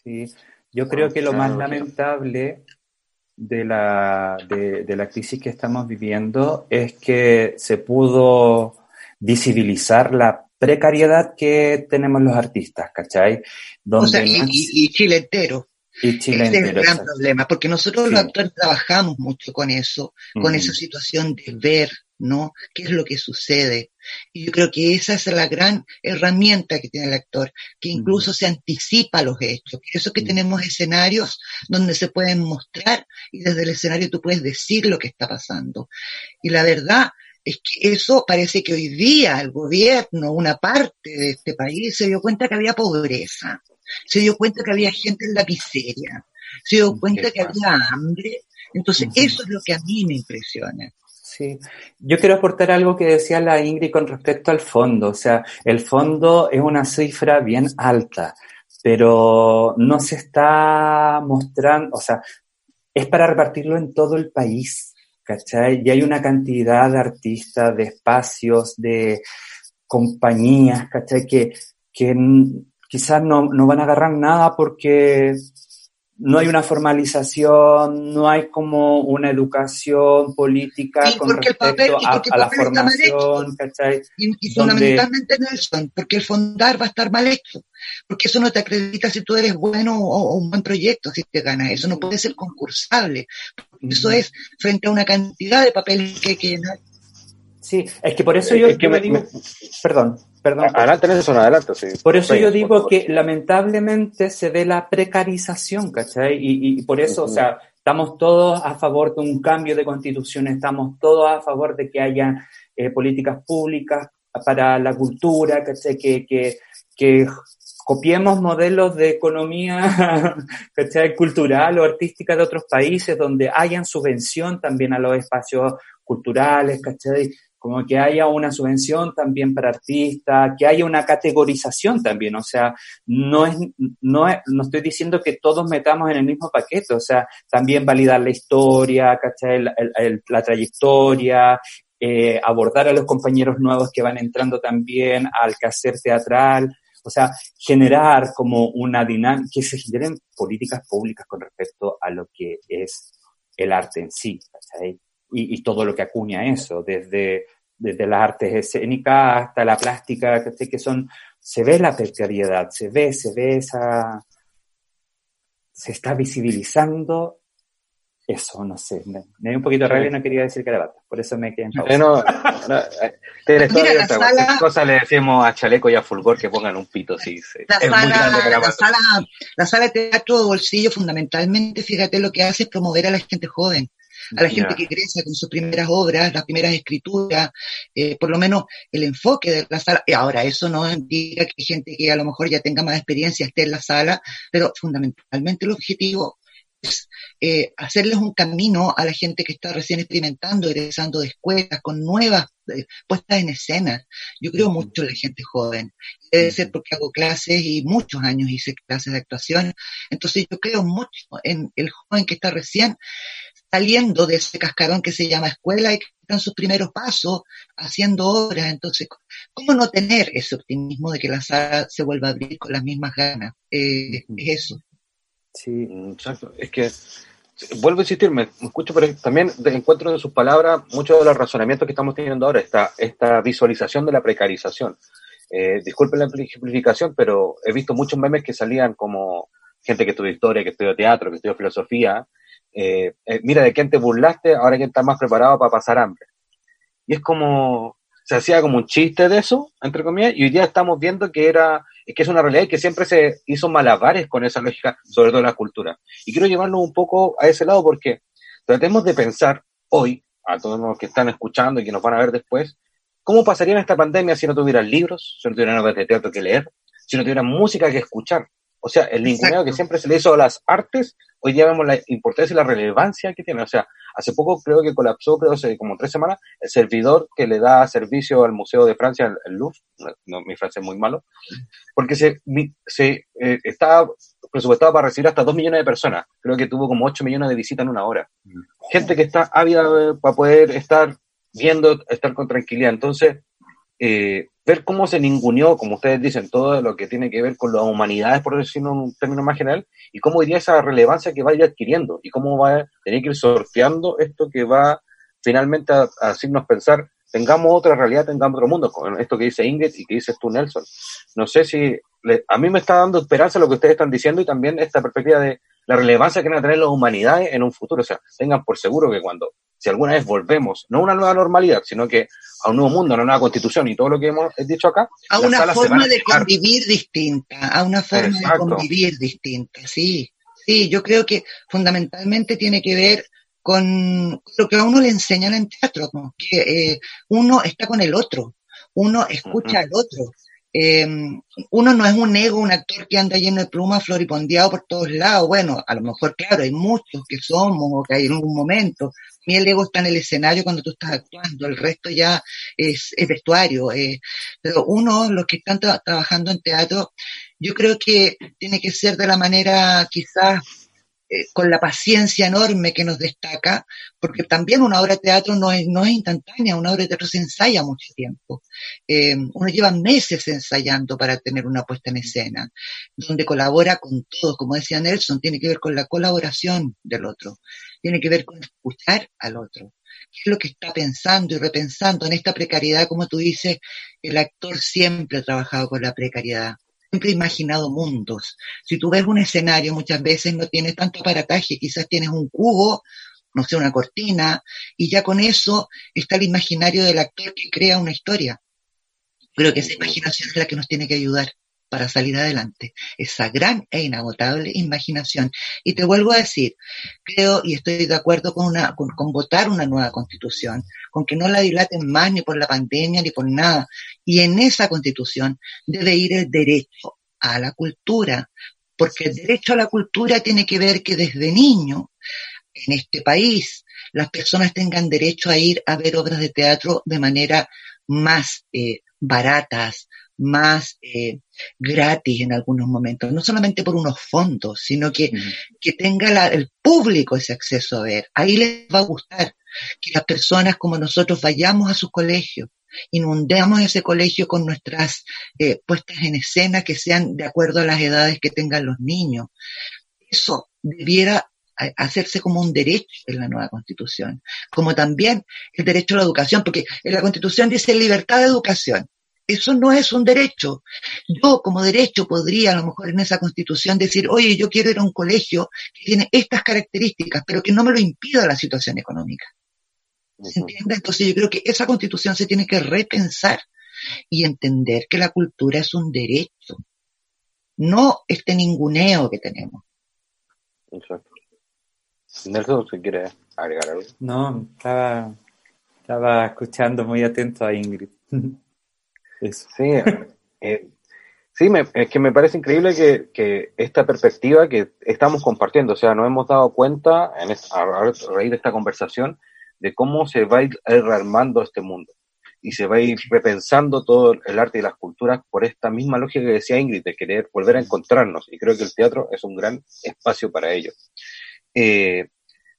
Sí, yo creo que lo más lamentable de la, de, de la crisis que estamos viviendo es que se pudo visibilizar la precariedad que tenemos los artistas, ¿cachai? Donde o sea, y, no- y- y Chile entero. Y Chile Ese es el gran problema, porque nosotros los actores trabajamos mucho con eso, con esa situación de ver, ¿no? ¿Qué es lo que sucede? Y yo creo que esa es la gran herramienta que tiene el actor, que incluso se anticipa los hechos. Por eso que Mm. tenemos escenarios donde se pueden mostrar y desde el escenario tú puedes decir lo que está pasando. Y la verdad es que eso parece que hoy día el gobierno, una parte de este país, se dio cuenta que había pobreza, se dio cuenta que había gente en la miseria, se dio cuenta que había hambre. Entonces, eso es lo que a mí me impresiona. Sí, yo quiero aportar algo que decía la Ingrid con respecto al fondo. O sea, el fondo es una cifra bien alta, pero no se está mostrando, o sea, es para repartirlo en todo el país, ¿cachai? Y hay una cantidad de artistas, de espacios, de compañías, ¿cachai? Que, que quizás no, no van a agarrar nada porque no hay una formalización, no hay como una educación política Y con porque el respecto papel- a, a la formación, ¿cachai? Y, y Donde- fundamentalmente, Nelson, porque el fondar va a estar mal hecho. Porque eso no te acredita si tú eres bueno o, o un buen proyecto, si te ganas. Eso no puede ser concursable. Eso es frente a una cantidad de papeles que hay que llenar. Sí, es que por eso Es- yo, es que yo me- digo, me- perdón, perdón. Adelante, Nelson, adelante. Sí. Por eso Sí, yo digo que lamentablemente se ve la precarización, ¿cachai? Y, y por eso, o sea, estamos todos a favor de un cambio de constitución, estamos todos a favor de que haya eh, políticas públicas para la cultura, ¿cachai? Que, que, que copiemos modelos de economía ¿cachai? cultural o artística de otros países donde hayan subvención también a los espacios culturales, ¿cachai? Como que haya una subvención también para artistas, que haya una categorización también, o sea, no es, no es, no estoy diciendo que todos metamos en el mismo paquete, o sea, también validar la historia, ¿cachai? El- la trayectoria, eh, abordar a los compañeros nuevos que van entrando también al quehacer teatral, o sea, generar como una dinámica, que se generen políticas públicas con respecto a lo que es el arte en sí, ¿cachai? Y, y todo lo que acuña eso, desde, desde las artes escénicas hasta la plástica, ¿cachai? Que son, se ve la precariedad, se ve, se ve esa, se está visibilizando eso, no sé, me, me dio un poquito de rabia y no quería decir carabatas, por eso me quedé en pausa. Eh, no, no, eh, tienes toda Mira, la sala- cosa le decimos a Chaleco y a Fulgor que pongan un pito, sí. sí. La Es muy grande sala, la, sala, la sala de teatro de bolsillo fundamentalmente, fíjate, lo que hace es promover a la gente joven, a la gente que crece con sus primeras obras, las primeras escrituras, eh, por lo menos el enfoque de la sala. Y ahora, eso no indica que gente que a lo mejor ya tenga más experiencia esté en la sala, pero fundamentalmente el objetivo es eh, hacerles un camino a la gente que está recién experimentando, egresando de escuelas, con nuevas eh, puestas en escena. Yo creo mucho en la gente joven. Debe ser porque hago clases y muchos años hice clases de actuación. Entonces yo creo mucho en el joven que está recién saliendo de ese cascarón que se llama escuela y que está en sus primeros pasos haciendo obras. Entonces, ¿cómo no tener ese optimismo de que la sala se vuelva a abrir con las mismas ganas? Eh. Es eso. Sí, Exacto, es que vuelvo a insistir, me, escucho, pero también encuentro en sus palabras muchos de los razonamientos que estamos teniendo ahora, esta, esta visualización de la precarización. Eh, disculpen la simplificación, pero he visto muchos memes que salían como gente que estudió historia, que estudió teatro, que estudió filosofía. Eh, eh, mira, de quién te burlaste, ahora quién está más preparado para pasar hambre. Y es como, se hacía como un chiste de eso, entre comillas, y hoy día estamos viendo que era, que es una realidad y que siempre se hizo malabares con esa lógica, sobre todo en la cultura. Y quiero llevarnos un poco a ese lado porque tratemos de pensar hoy, a todos los que están escuchando y que nos van a ver después, cómo pasaría en esta pandemia si no tuvieran libros, si no tuvieran obras de teatro que leer, si no tuvieran música que escuchar. O sea, el ninguneo que siempre se le hizo a las artes, hoy día vemos la importancia y la relevancia que tiene. O sea, hace poco creo que colapsó, creo hace como tres semanas, el servidor que le da servicio al Museo de Francia, el, el Louvre, no, mi francés es muy malo, porque se, se eh, estaba presupuestado para recibir hasta dos millones de personas. Creo que tuvo como ocho millones de visitas en una hora. Gente que está ávida eh, para poder estar viendo, estar con tranquilidad. Entonces, eh, ver cómo se ninguneó, como ustedes dicen, todo lo que tiene que ver con las humanidades, por decirlo en un término más general, y cómo día esa relevancia que va a ir adquiriendo, y cómo va a tener que ir sorteando esto que va finalmente a, a hacernos pensar, tengamos otra realidad, tengamos otro mundo, con esto que dice Ingrid y que dices tú, Nelson. No sé si le- a mí me está dando esperanza lo que ustedes están diciendo y también esta perspectiva de la relevancia que van a tener las humanidades en un futuro. O sea, tengan por seguro que cuando, si alguna vez volvemos, no a una nueva normalidad, sino que a un nuevo mundo, a una nueva constitución y todo lo que hemos dicho acá, A una forma de convivir distinta, a una forma Exacto. de convivir distinta, sí. Sí, yo creo que fundamentalmente tiene que ver con lo que a uno le enseñan en teatro, ¿no? que eh, uno está con el otro, uno escucha al otro. Eh, uno no es un ego, un actor que anda lleno de plumas, floripondeado por todos lados. Bueno, a lo mejor, claro, hay muchos que somos o que hay en algún momento. Mi el ego está en el escenario cuando tú estás actuando, el resto ya es, es vestuario. eh, pero uno, los que están tra- trabajando en teatro, yo creo que tiene que ser de la manera quizás eh, con la paciencia enorme que nos destaca, porque también una obra de teatro no es, no es instantánea, una obra de teatro se ensaya mucho tiempo. Eh, uno lleva meses ensayando para tener una puesta en escena, donde colabora con todos, como decía Nelson, tiene que ver con la colaboración del otro, tiene que ver con escuchar al otro. ¿Qué es lo que está pensando y repensando en esta precariedad? Como tú dices, el actor siempre ha trabajado con la precariedad siempre imaginado mundos. Si tú ves un escenario, muchas veces no tienes tanto aparataje, quizás tienes un cubo, no sé, una cortina, y ya con eso está el imaginario del actor que crea una historia. Creo que esa imaginación es la que nos tiene que ayudar para salir adelante. Esa gran e inagotable imaginación. Y te vuelvo a decir, creo y estoy de acuerdo con, una, con, con votar una nueva constitución, con que no la dilaten más ni por la pandemia ni por nada. Y en esa constitución debe ir el derecho a la cultura, porque el derecho a la cultura tiene que ver que desde niño en este país las personas tengan derecho a ir a ver obras de teatro de manera más eh, baratas, más eh, gratis en algunos momentos, no solamente por unos fondos, sino que, que tenga la- el público ese acceso a ver. Ahí les va a gustar que las personas como nosotros vayamos a sus colegios, inundemos ese colegio con nuestras eh, puestas en escena que sean de acuerdo a las edades que tengan los niños. Eso debiera a- hacerse como un derecho en la nueva constitución, como también el derecho a la educación, porque en la constitución dice libertad de educación. Eso no es un derecho. Yo como derecho podría a lo mejor en esa constitución decir, oye, yo quiero ir a un colegio que tiene estas características, pero que no me lo impida la situación económica. ¿Se entiende? Entonces yo creo que esa constitución se tiene que repensar y entender que la cultura es un derecho, no este ninguneo que tenemos. Exacto. Nelson, si quiere agregar algo. No, estaba, estaba escuchando muy atento a Ingrid. Sí, eh, sí me- es que me parece increíble que, esta perspectiva que estamos compartiendo, o sea, nos hemos dado cuenta en es- a, raíz de esta conversación de cómo se va a ir rearmando este mundo y se va a ir repensando todo el arte y las culturas por esta misma lógica que decía Ingrid, de querer volver a encontrarnos. Y creo que el teatro es un gran espacio para ello. Eh,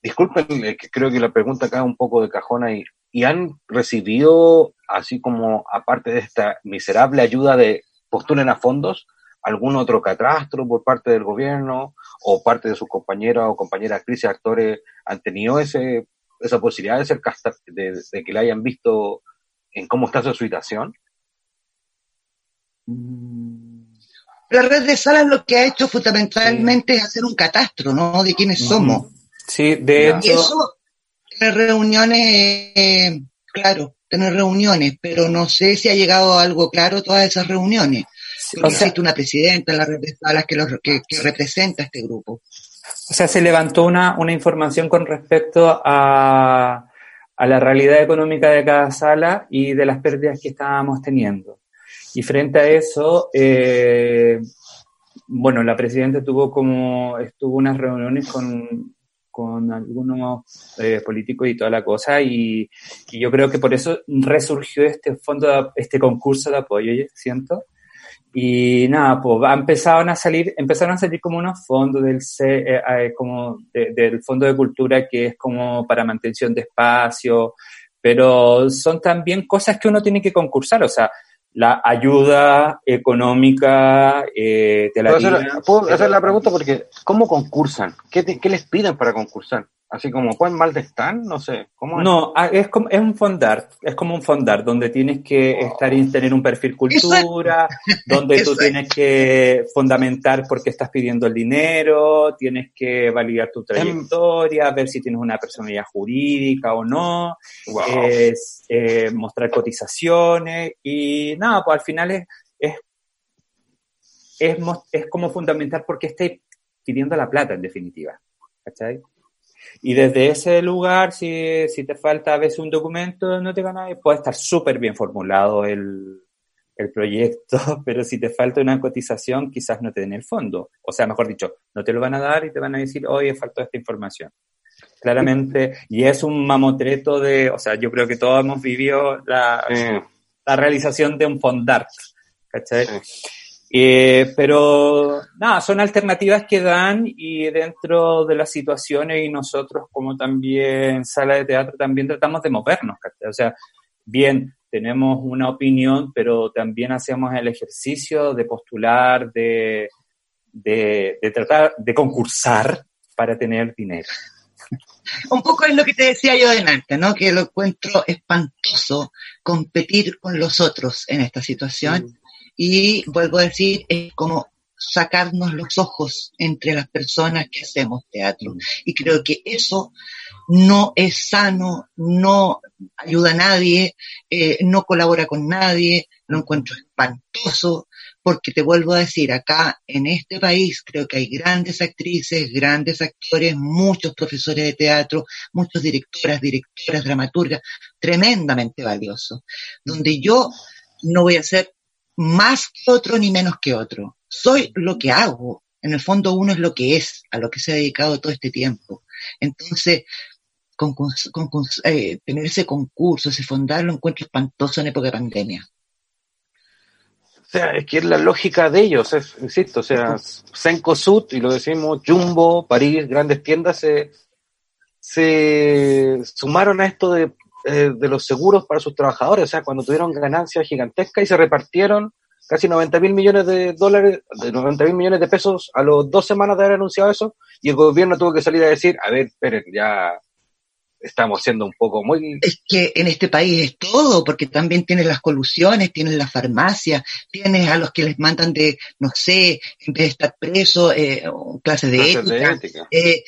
disculpen, eh, creo que la pregunta acá un poco de cajona y, y han recibido, así como aparte de esta miserable ayuda de postulen a fondos, algún otro catastro por parte del gobierno o parte de sus compañeras o compañeras actrices, actores, han tenido ese, esa posibilidad de ser casta- de, de que la hayan visto en cómo está su situación. Mm, La red de salas lo que ha hecho fundamentalmente es hacer un catastro, ¿no? De quiénes somos. Sí, de hecho, eso, tener reuniones, eh, claro, tener reuniones, pero no sé si ha llegado a algo claro todas esas reuniones. Porque o sea, existe una presidenta en la de salas que, los- que, que representa a este grupo. O sea, se levantó una, una información con respecto a, a la realidad económica de cada sala y de las pérdidas que estábamos teniendo. Y frente a eso, eh, bueno, la presidenta tuvo como, estuvo unas reuniones con, con algunos eh, políticos y toda la cosa, y, y yo creo que por eso resurgió este fondo, de- este concurso de apoyo, yo siento. Y nada, pues empezaron a salir, empezaron a salir como unos fondos del C- eh, eh, como de- del Fondo de Cultura que es como para mantención de espacio, pero son también cosas que uno tiene que concursar, o sea, la ayuda económica eh, de la ¿Puedo hacer, puedo hacer la pregunta porque ¿cómo concursan? ¿Qué, te- qué les piden para concursar? Así como, ¿cuán mal de están? No sé. ¿Cómo es? No, ah, es como es un fondar, es como un fondar donde tienes que estar y tener un perfil cultura, donde tú tienes que fundamentar por qué estás pidiendo el dinero, tienes que validar tu trayectoria, ver si tienes una personalidad jurídica o no, Wow. es eh, mostrar cotizaciones y nada, pues al final es es, es, es como fundamentar por qué estáis pidiendo la plata en definitiva, ¿cachai? Y desde ese lugar, si, si te falta a veces un documento, no te ganas, puede estar súper bien formulado el, el proyecto, pero si te falta una cotización, quizás no te den el fondo. O sea, mejor dicho, no te lo van a dar y te van a decir, oye, faltó esta información. Claramente, y es un mamotreto de, o sea, yo creo que todos hemos vivido la, la realización de un fondar, ¿cachai? Sí. Eh, pero nada, son alternativas que dan y dentro de las situaciones y nosotros como también sala de teatro también tratamos de movernos. O sea, bien, tenemos una opinión, pero también hacemos el ejercicio de postular, de, de, de tratar de concursar para tener dinero. Un poco es lo que te decía yo delante, ¿no? Que lo encuentro espantoso competir con los otros en esta situación. Y vuelvo a decir, es como sacarnos los ojos entre las personas que hacemos teatro. Y creo que eso no es sano, no ayuda a nadie, eh, no colabora con nadie, lo encuentro espantoso, porque te vuelvo a decir, acá en este país creo que hay grandes actrices, grandes actores, muchos profesores de teatro, muchos directoras, directoras, dramaturgas, tremendamente valiosos, donde yo no voy a ser más que otro ni menos que otro. Soy lo que hago. En el fondo uno es lo que es, a lo que se ha dedicado todo este tiempo. Entonces, con, con, con eh, tener ese concurso, ese fondar, lo encuentro espantoso en época de pandemia. O sea, es que es la lógica de ellos, es, insisto, o sea, Sencosud, y lo decimos, Jumbo, París, grandes tiendas, se, se sumaron a esto de, eh, de los seguros para sus trabajadores, o sea, cuando tuvieron ganancias gigantescas y se repartieron casi 90 mil millones de dólares, de 90 mil millones de pesos a los dos semanas de haber anunciado eso, y el gobierno tuvo que salir a decir, a ver, esperen, ya estamos siendo un poco muy... Es que en este país es todo, porque también tienes las colusiones, tienes la farmacia, tienes a los que les mandan de, no sé, en vez de estar presos, eh, clases de Clases de ética. Eh,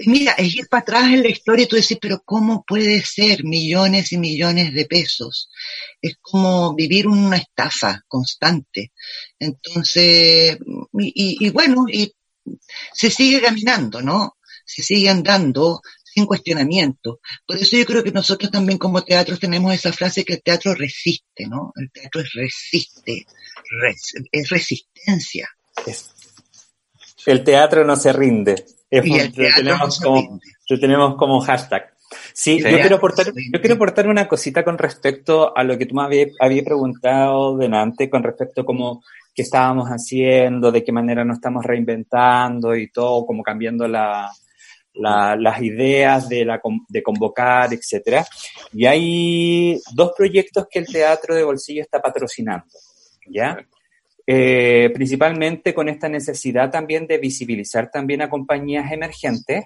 mira, es ir para atrás en la historia y tú decís, pero ¿cómo puede ser millones y millones de pesos? Es como vivir una estafa constante. Entonces, y, y- y bueno, y se sigue caminando, ¿no? Se sigue andando sin cuestionamiento. Por eso yo creo que nosotros también como teatros tenemos esa frase que el teatro resiste, ¿no? El teatro es resiste, res- es resistencia. Es- el teatro no se rinde. Es Y el lo, teatro no tenemos se como, rinde. lo tenemos como hashtag. Sí, yo quiero aportar, yo quiero aportar una cosita con respecto a lo que tú me habías, habías preguntado delante, con respecto a cómo qué estábamos haciendo, de qué manera nos estamos reinventando y todo, como cambiando la, la- las ideas de, la, de convocar, etcétera. Y hay dos proyectos que el Teatro de Bolsillo está patrocinando, ¿ya? Eh, principalmente con esta necesidad también de visibilizar también a compañías emergentes.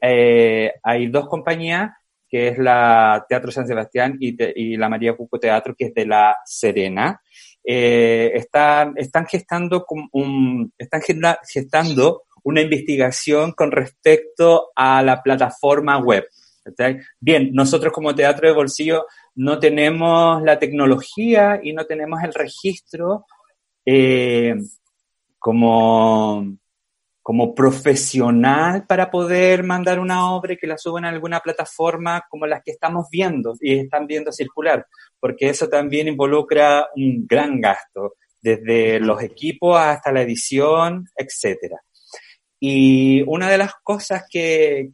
Eh, hay dos compañías, que es la Teatro San Sebastián y, la María Cuco Teatro, que es de La Serena. Eh, están, están gestando un, están gesta- gestando una investigación con respecto a la plataforma web. Bien, nosotros como Teatro de Bolsillo no tenemos la tecnología y no tenemos el registro eh, como, como profesional para poder mandar una obra y que la suban a alguna plataforma como las que estamos viendo y están viendo circular, porque eso también involucra un gran gasto, desde los equipos hasta la edición, etcétera. Y una de las cosas que,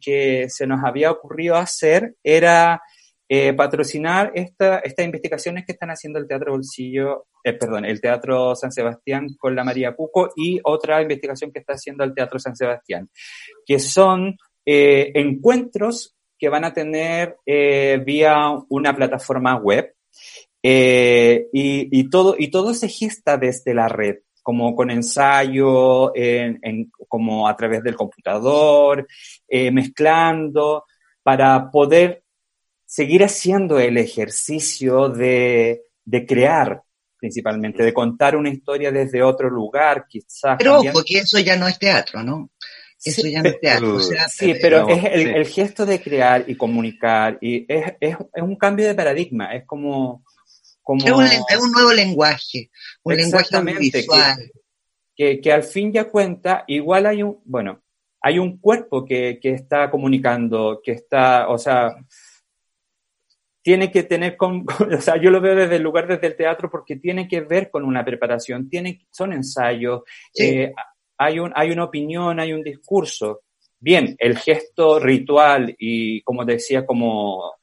se nos había ocurrido hacer era eh, patrocinar esta, estas investigaciones que están haciendo el Teatro Bolsillo, eh, perdón, el Teatro San Sebastián con la María Cuco y otra investigación que está haciendo el Teatro San Sebastián, que son eh, encuentros que van a tener vía una plataforma web y, y todo, y todo se gesta desde la red como con ensayo, en, en, como a través del computador, eh, mezclando, para poder seguir haciendo el ejercicio de, de, crear, principalmente, de contar una historia desde otro lugar, quizás. Pero también. ojo, que eso ya no es teatro, ¿no? Eso sí, ya no es teatro. O sea, sí, pero es el, sí. el, gesto de crear y comunicar, y es, es, es un cambio de paradigma, es como... Como... Es, un, es, un, nuevo lenguaje, un lenguaje visual. Que, que, que, al fin ya cuenta, igual hay un, bueno, hay un cuerpo que, que está comunicando, que está, o sea, tiene que tener, con, o sea, yo lo veo desde el lugar, desde el teatro, porque tiene que ver con una preparación, tiene, son ensayos, sí. eh, hay, un, hay una opinión, hay un discurso. Bien, el gesto ritual y, como decía, como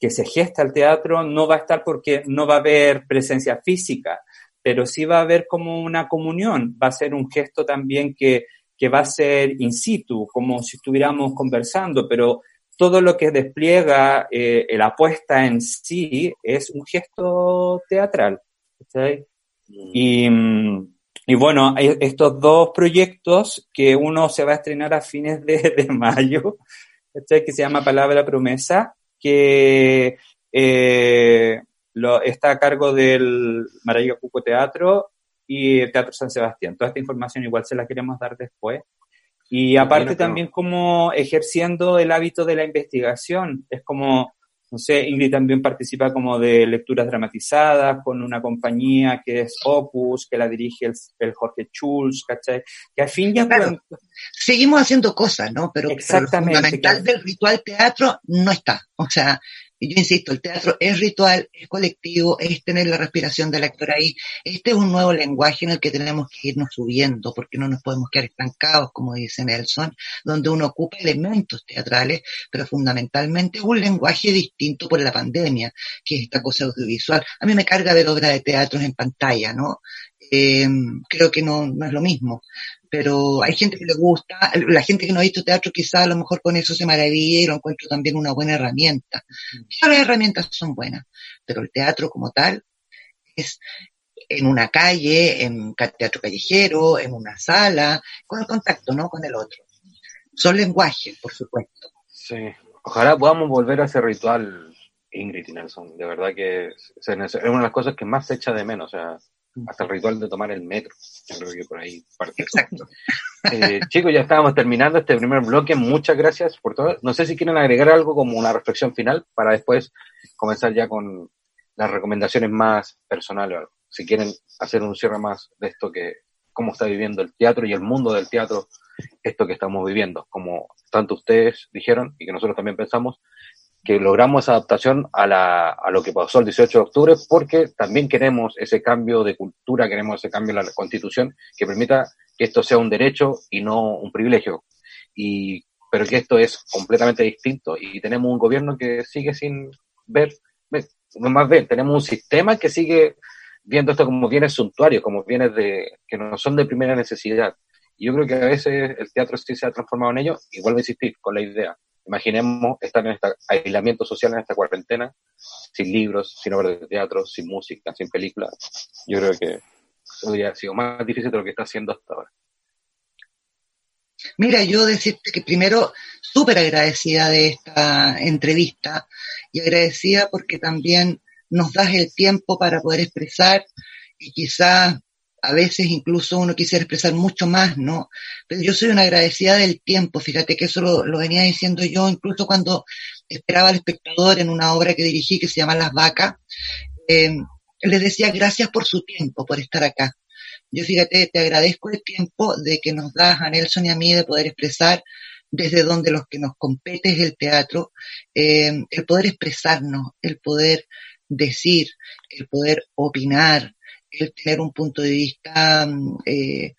que se gesta el teatro no va a estar porque no va a haber presencia física, pero sí va a haber como una comunión, va a ser un gesto también que, que va a ser in situ, como si estuviéramos conversando, pero todo lo que despliega eh, la apuesta en sí es un gesto teatral. ¿sí? Y, y, bueno, estos dos proyectos, que uno se va a estrenar a fines de, de mayo, ¿sí? que se llama Palabra Promesa, que eh, lo, está a cargo del Maravilla Cuco Teatro y el Teatro San Sebastián. Toda esta información igual se la queremos dar después. Y aparte también como ejerciendo el hábito de la investigación. Es como no sé, Ingrid también participa como de lecturas dramatizadas con una compañía que es Opus, que la dirige el, el Jorge Schulz, ¿cachai? Que al fin ya Claro. cuando- Seguimos haciendo cosas, ¿no? Pero, pero lo Exactamente, fundamental claro. del ritual teatro no está. O sea, yo insisto, el teatro es ritual, es colectivo, es tener la respiración del actor ahí. Este es un nuevo lenguaje en el que tenemos que irnos subiendo, porque no nos podemos quedar estancados, como dice Nelson, donde uno ocupa elementos teatrales, pero fundamentalmente un lenguaje distinto por la pandemia, que es esta cosa audiovisual. A mí me carga ver obras de teatro en pantalla, ¿no? Eh, creo que no, no es lo mismo pero hay gente que le gusta, la gente que no ha visto teatro quizá a lo mejor con eso se maravilla y lo encuentro también una buena herramienta. Todas las herramientas son buenas, pero el teatro como tal es en una calle, en teatro callejero, en una sala, con el contacto, ¿no? Con el otro. Son lenguajes, por supuesto. Sí. Ojalá podamos volver a ese ritual, Ingrid y Nelson. De verdad que es una de las cosas que más se echa de menos. O sea, hasta el ritual de tomar el metro. Yo creo que por ahí parte. Exacto. Eh, chicos, ya estábamos terminando este primer bloque. Muchas gracias por todo. No sé si quieren agregar algo como una reflexión final para después comenzar ya con las recomendaciones más personales. o algo. Si quieren hacer un cierre más de esto que cómo está viviendo el teatro y el mundo del teatro, esto que estamos viviendo, como tanto ustedes dijeron y que nosotros también pensamos, que logramos esa adaptación a, la, a lo que pasó el 18 de octubre, porque también queremos ese cambio de cultura, queremos ese cambio en la constitución que permita que esto sea un derecho y no un privilegio. Y, pero que esto es completamente distinto y tenemos un gobierno que sigue sin ver, ve- no más bien, tenemos un sistema que sigue viendo esto como bienes suntuarios, como bienes de, que no son de primera necesidad. Y yo creo que a veces el teatro sí se ha transformado en ello, y vuelvo a insistir con la idea. Imaginemos estar en este aislamiento social, en esta cuarentena, sin libros, sin obras de teatro, sin música, sin películas. Yo creo que habría sido más difícil de lo que está haciendo hasta ahora. Mira, yo decirte que primero súper agradecida de esta entrevista y agradecida porque también nos das el tiempo para poder expresar y quizás a veces incluso uno quisiera expresar mucho más, ¿no? Pero yo soy una agradecida del tiempo, fíjate que eso lo, venía diciendo yo incluso cuando esperaba al espectador en una obra que dirigí que se llama Las Vacas, eh, les decía gracias por su tiempo, por estar acá. Yo fíjate, te agradezco el tiempo de que nos das a Nelson y a mí de poder expresar desde donde los que nos compete es el teatro, eh, el poder expresarnos, el poder decir, el poder opinar, el tener un punto de vista, eh,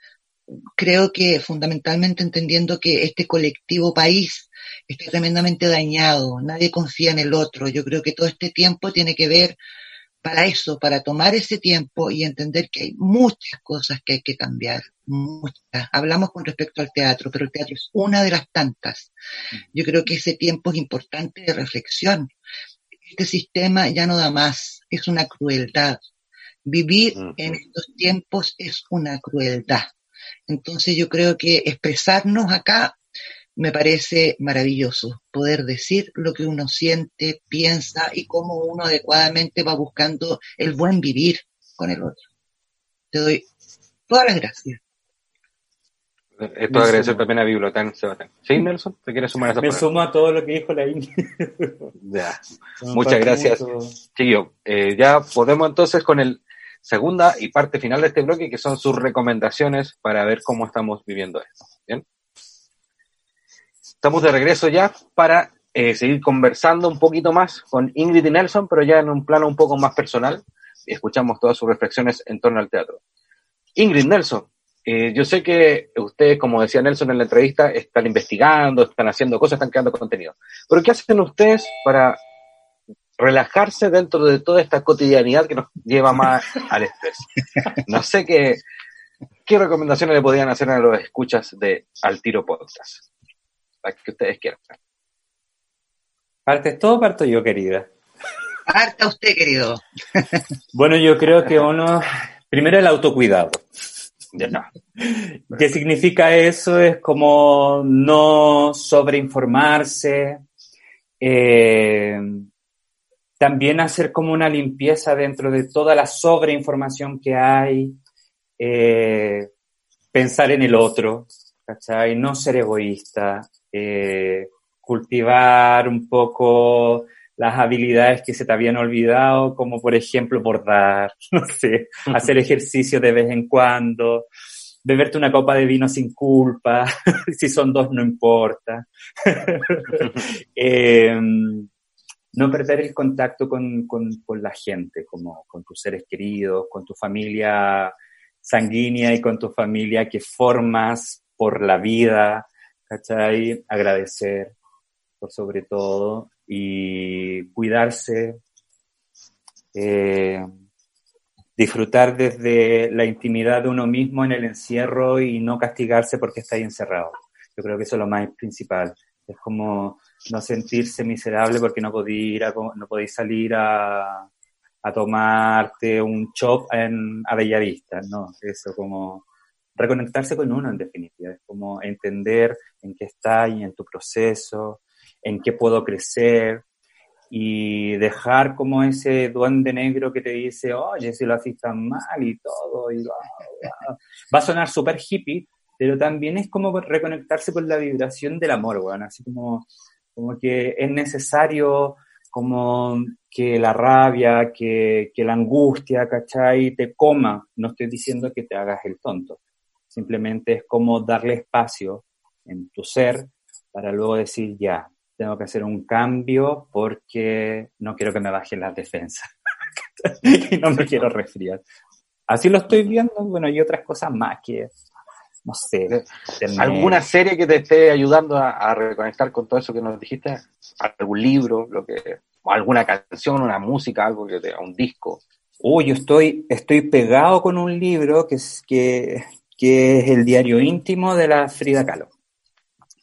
creo que fundamentalmente entendiendo que este colectivo país está tremendamente dañado, nadie confía en el otro, yo creo que todo este tiempo tiene que ver para eso, para tomar ese tiempo y entender que hay muchas cosas que hay que cambiar, muchas. Hablamos con respecto al teatro, pero el teatro es una de las tantas. Yo creo que ese tiempo es importante de reflexión. Este sistema ya no da más, es una crueldad. Vivir en estos tiempos es una crueldad. Entonces yo creo que expresarnos acá me parece maravilloso poder decir lo que uno siente, piensa y cómo uno adecuadamente va buscando el buen vivir con el otro. Te doy todas las gracias. Esto Me agradecer también a Bibliotán Sebastián. ¿Sí, Nelson? ¿Te quieres sumar a esa Me palabra? sumo a todo lo que dijo la. Ya. Muchas gracias. Chiquillo, eh, ya podemos entonces con el segunda y parte final de este bloque, que son sus recomendaciones para ver cómo estamos viviendo esto. ¿Bien? Estamos de regreso ya para eh, seguir conversando un poquito más con Ingrid y Nelson, pero ya en un plano un poco más personal. Escuchamos todas sus reflexiones en torno al teatro. Ingrid, Nelson, eh, yo sé que ustedes, como decía Nelson en la entrevista, están investigando, están haciendo cosas, están creando contenido. Pero ¿qué hacen ustedes para relajarse dentro de toda esta cotidianidad que nos lleva más al estrés. No sé qué, qué recomendaciones le podrían hacer a los escuchas de Al Tiro Podcast. Las que ustedes quieran. ¿Partes todo o parto yo, querida? Harta usted, querido. Bueno, yo creo que uno, primero el autocuidado. Ya no. ¿Qué significa eso? Es como no sobreinformarse, eh, también hacer como una limpieza dentro de toda la sobreinformación que hay, eh, pensar en el otro, ¿cachai? No ser egoísta, eh, cultivar un poco las habilidades que se te habían olvidado, como por ejemplo bordar, no sé, hacer ejercicio de vez en cuando, beberte una copa de vino sin culpa, si son dos no importa. Eh, no perder el contacto con, con, con, la gente, como con tus seres queridos, con tu familia sanguínea y con tu familia que formas por la vida, ¿cachai? Agradecer por sobre todo y cuidarse, eh, disfrutar desde la intimidad de uno mismo en el encierro y no castigarse porque está ahí encerrado. Yo creo que eso es lo más principal. Es como no sentirse miserable porque no podéis ir a, no podéis salir a, a tomarte un chop en a Bellavista, ¿no? Eso como reconectarse con uno en definitiva, es como entender en qué está y en tu proceso, en qué puedo crecer y dejar como ese duende negro que te dice, oye, si lo haces tan mal y todo, y va a sonar súper hippie, pero también es como reconectarse con la vibración del amor, bueno, así como como que es necesario como que la rabia, que, que la angustia, ¿cachai? Te coma. No estoy diciendo que te hagas el tonto. Simplemente es como darle espacio en tu ser para luego decir, ya, tengo que hacer un cambio porque no quiero que me bajen las defensas. y no me quiero resfriar. Así lo estoy viendo, bueno, y otras cosas más que no sé. ¿Alguna serie que te esté ayudando a, reconectar con todo eso que nos dijiste? ¿Algún libro? Lo que, ¿Alguna canción, una música, algo que te, un disco? Uy, yo estoy, estoy pegado con un libro que es, que, que es el diario íntimo de la Frida Kahlo.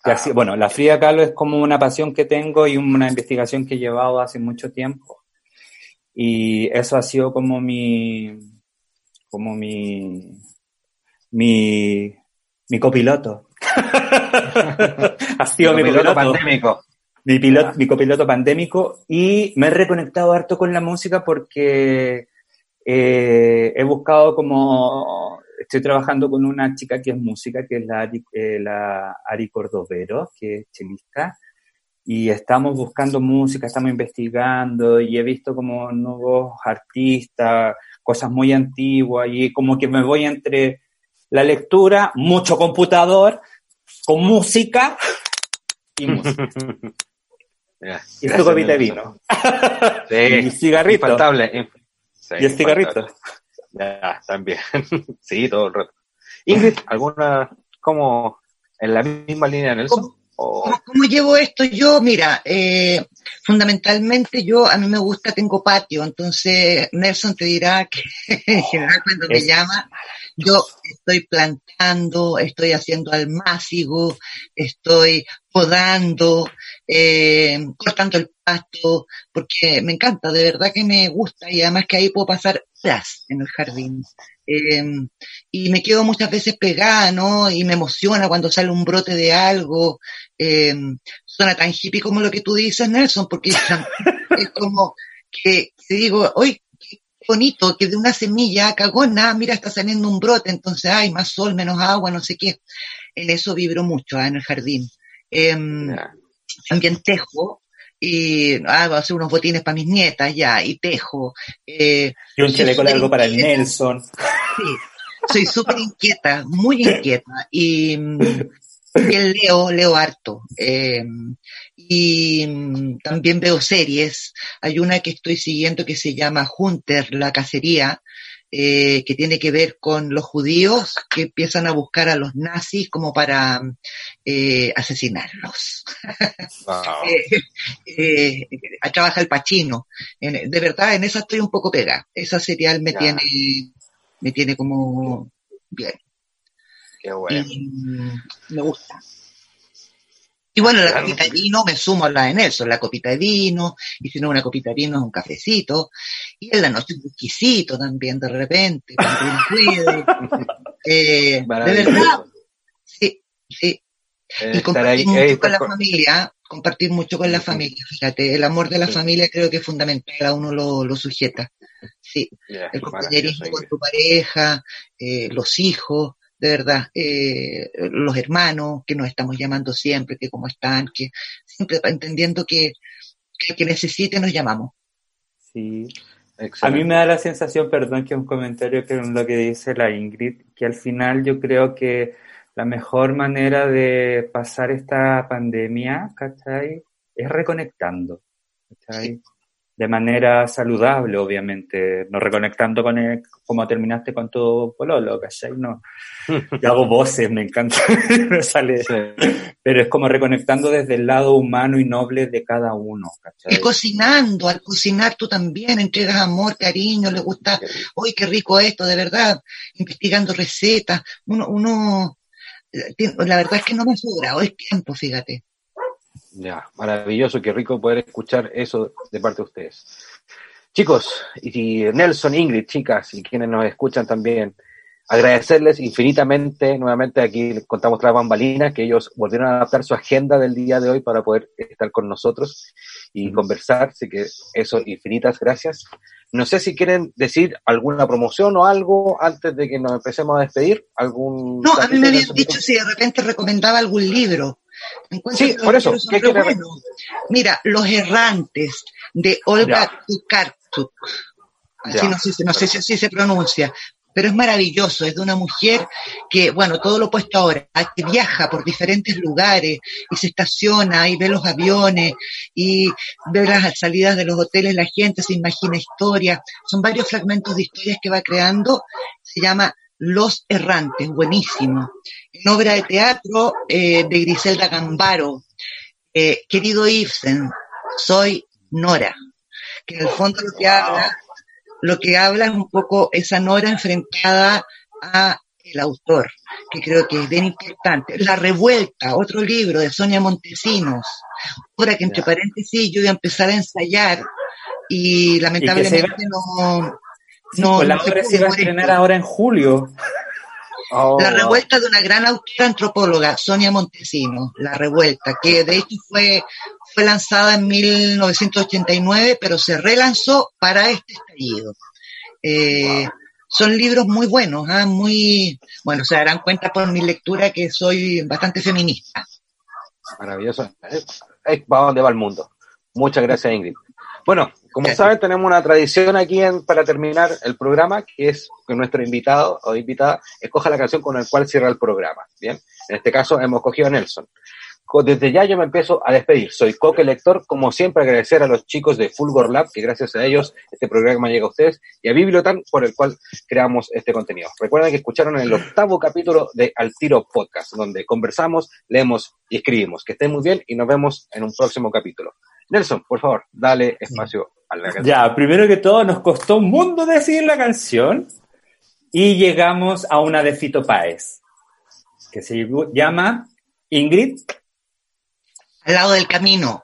Ah. bueno, la Frida Kahlo es como una pasión que tengo y una investigación que he llevado hace mucho tiempo. Y eso ha sido como mi, como mi, mi, mi copiloto. ha sido mi, copiloto pandémico. Mi, piloto, mi copiloto pandémico y me he reconectado harto con la música porque eh, he buscado como, estoy trabajando con una chica que es música, que es la Ari, eh, la Ari Cordovero, que es chelista, y estamos buscando música, estamos investigando y he visto como nuevos artistas, cosas muy antiguas y como que me voy entre la lectura, mucho computador, con música y música. y tu copita de vino. Sí, y cigarrito. Infaltable. y el cigarrito. Ya, también. sí, todo el rato. Ingrid, ¿alguna, como en la misma línea, Nelson? ¿Cómo, ¿Cómo, llevo esto yo? Mira, eh, fundamentalmente yo, a mí me gusta, tengo patio, entonces Nelson te dirá que en general cuando me llama, yo estoy plantando, estoy haciendo almácigo, estoy podando, eh, cortando el pasto, porque me encanta, de verdad que me gusta y además que ahí puedo pasar horas en el jardín. Eh, y me quedo muchas veces pegada, ¿no? Y me emociona cuando sale un brote de algo. Eh, suena tan hippie como lo que tú dices, Nelson, porque es como que, te digo, hoy bonito que de una semilla cagona, mira, está saliendo un brote, entonces hay más sol, menos agua, no sé qué. En eso vibro mucho ah, en el jardín. Em, también tejo, y ah, voy a hacer unos botines para mis nietas ya, y tejo. Eh, y un chaleco largo para el Nelson. Sí, soy súper inquieta, muy inquieta. Y, leo, leo harto. Eh, y mm, también veo series. Hay una que estoy siguiendo que se llama Hunter, la cacería, eh, que tiene que ver con los judíos que empiezan a buscar a los nazis como para eh, asesinarlos. eh, trabaja el Pachino. de verdad, en esa estoy un poco pega. Esa serial me tiene, me tiene como bien. Qué bueno. Mm, me gusta. Y bueno, la copita de vino, me sumo a la de Nelson, la copita de vino, y si no una copita de vino es un cafecito, y en la noche un whiskycito también de repente, eh, de verdad, sí, sí. Eh, y compartir mucho con la familia, compartir mucho con la familia, fíjate, el amor de la familia creo que es fundamental, a uno lo, lo sujeta. Sí, el compañerismo con tu pareja, eh, los hijos, de verdad, eh, los hermanos que nos estamos llamando siempre, que cómo están, que siempre entendiendo que que el que necesite nos llamamos. Sí. A Excelente. mí me da la sensación, perdón, que un comentario que lo que dice la Ingrid, que al final yo creo que la mejor manera de pasar esta pandemia, ¿cachai? Es reconectando, ¿cachai? De manera saludable, obviamente, no reconectando con el, como terminaste con tu pololo, ¿cachai? No. Yo hago voces, me encanta, me sale, Sí. pero es como reconectando desde el lado humano y noble de cada uno, ¿cachai? Y cocinando, al cocinar tú también entregas amor, cariño, le gusta, uy, qué rico esto, de verdad, investigando recetas. Uno, uno, eh, la verdad es que no me sobra, hoy es tiempo, fíjate. Ya, maravilloso, qué rico poder escuchar eso de parte de ustedes. Chicos, y Nelson, Ingrid, chicas, y quienes nos escuchan también, agradecerles infinitamente, nuevamente aquí contamos tras bambalinas, que ellos volvieron a adaptar su agenda del día de hoy para poder estar con nosotros y conversar, así que eso, infinitas gracias. No sé si quieren decir alguna promoción o algo antes de que nos empecemos a despedir, algún... No, a mí me habían dicho si de repente recomendaba algún libro. Sí, por eso, libros son ¿qué re quiere- buenos. Mira, Los Errantes, de Olga Tokarczuk. Así no sé, no sé si así se pronuncia, pero es maravilloso. Es de una mujer que, bueno, todo lo opuesto ahora, que viaja por diferentes lugares y se estaciona y ve los aviones y ve las salidas de los hoteles, la gente se imagina historias. Son varios fragmentos de historias que va creando. Se llama Los Errantes, buenísimo. En obra de teatro eh, de Griselda Gambaro. Eh, querido Ibsen, soy Nora, que en el fondo lo que habla, lo que habla es un poco esa Nora enfrentada a el autor, que creo que es bien importante. La Revuelta, otro libro de Sonia Montesinos, obra que entre paréntesis yo iba a empezar a ensayar y lamentablemente no, no, pues la obra se iba a estrenar ahora en julio. Oh, La revuelta de una gran autora antropóloga, Sonia Montesino, La Revuelta, que de hecho fue, fue lanzada en 1989, pero se relanzó para este estallido. Eh, Son libros muy buenos, ¿ah? muy, bueno, se darán cuenta por mi lectura que soy bastante feminista. Maravilloso. Es, es para dónde va el mundo. Muchas gracias, Ingrid. Bueno, como saben, tenemos una tradición aquí en- para terminar el programa, que es que nuestro invitado o invitada escoja la canción con la cual cierra el programa. Bien, en este caso hemos cogido a Nelson. Desde ya yo me empiezo a despedir. Soy Coque Lector. Como siempre, agradecer a los chicos de Fulgor Lab, que gracias a ellos este programa llega a ustedes, y a Bibliotan, por el cual creamos este contenido. Recuerden que escucharon el octavo capítulo de Al Tiro Podcast, donde conversamos, leemos y escribimos. Que estén muy bien y nos vemos en un próximo capítulo. Nelson, por favor, dale espacio a la canción. Ya, primero que todo, nos costó un mundo decidir la canción y llegamos a una de Fito Páez, que se llama Ingrid, Al lado del camino.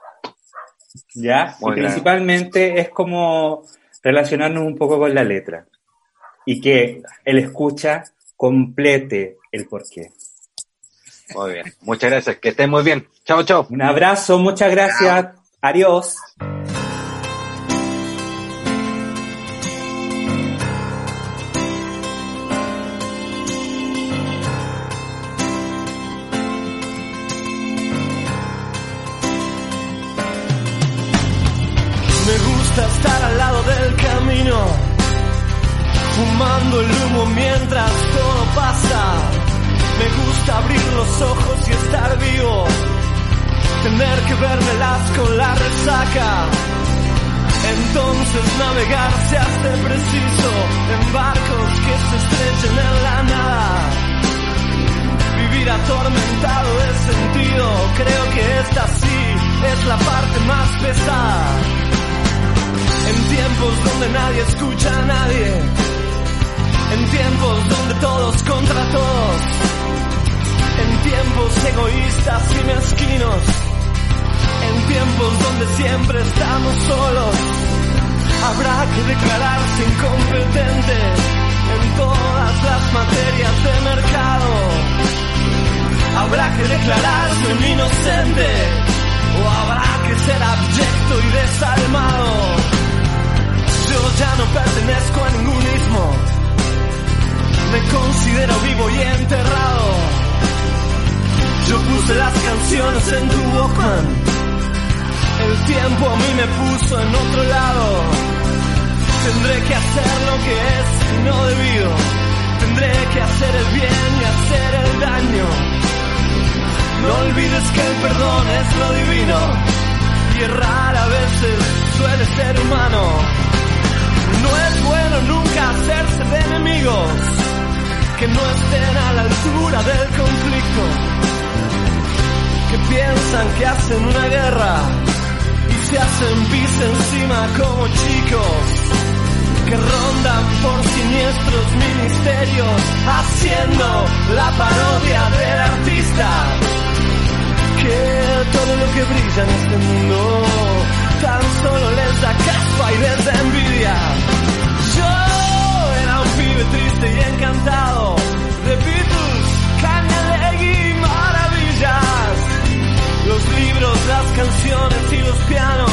¿ya? Muy y bien. principalmente es como relacionarnos un poco con la letra y que el escucha complete el porqué. Muy bien. Muchas gracias. Que estén muy bien. Chao, chao. Un abrazo, muchas gracias, adiós. Tendré que hacer lo que es no debido. Tendré que hacer el bien y hacer el daño. No olvides que el perdón es lo divino. Y errar a veces suele ser humano. No es bueno nunca hacerse de enemigos que no estén a la altura del conflicto, que piensan que hacen una guerra y se hacen pis encima como chicos, que rondan por siniestros ministerios haciendo la parodia del artista, que todo lo que brilla en este mundo tan solo les da caspa y les da envidia. Yo era un pibe triste y encantado de Beatles, Canyalegui y maravillas. Los libros, las canciones y los pianos,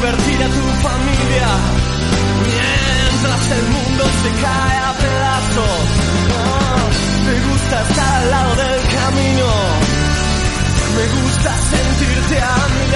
divertir a tu familia mientras el mundo se cae a pedazos. Ah, me gusta estar al lado del camino, me gusta sentirte a mí.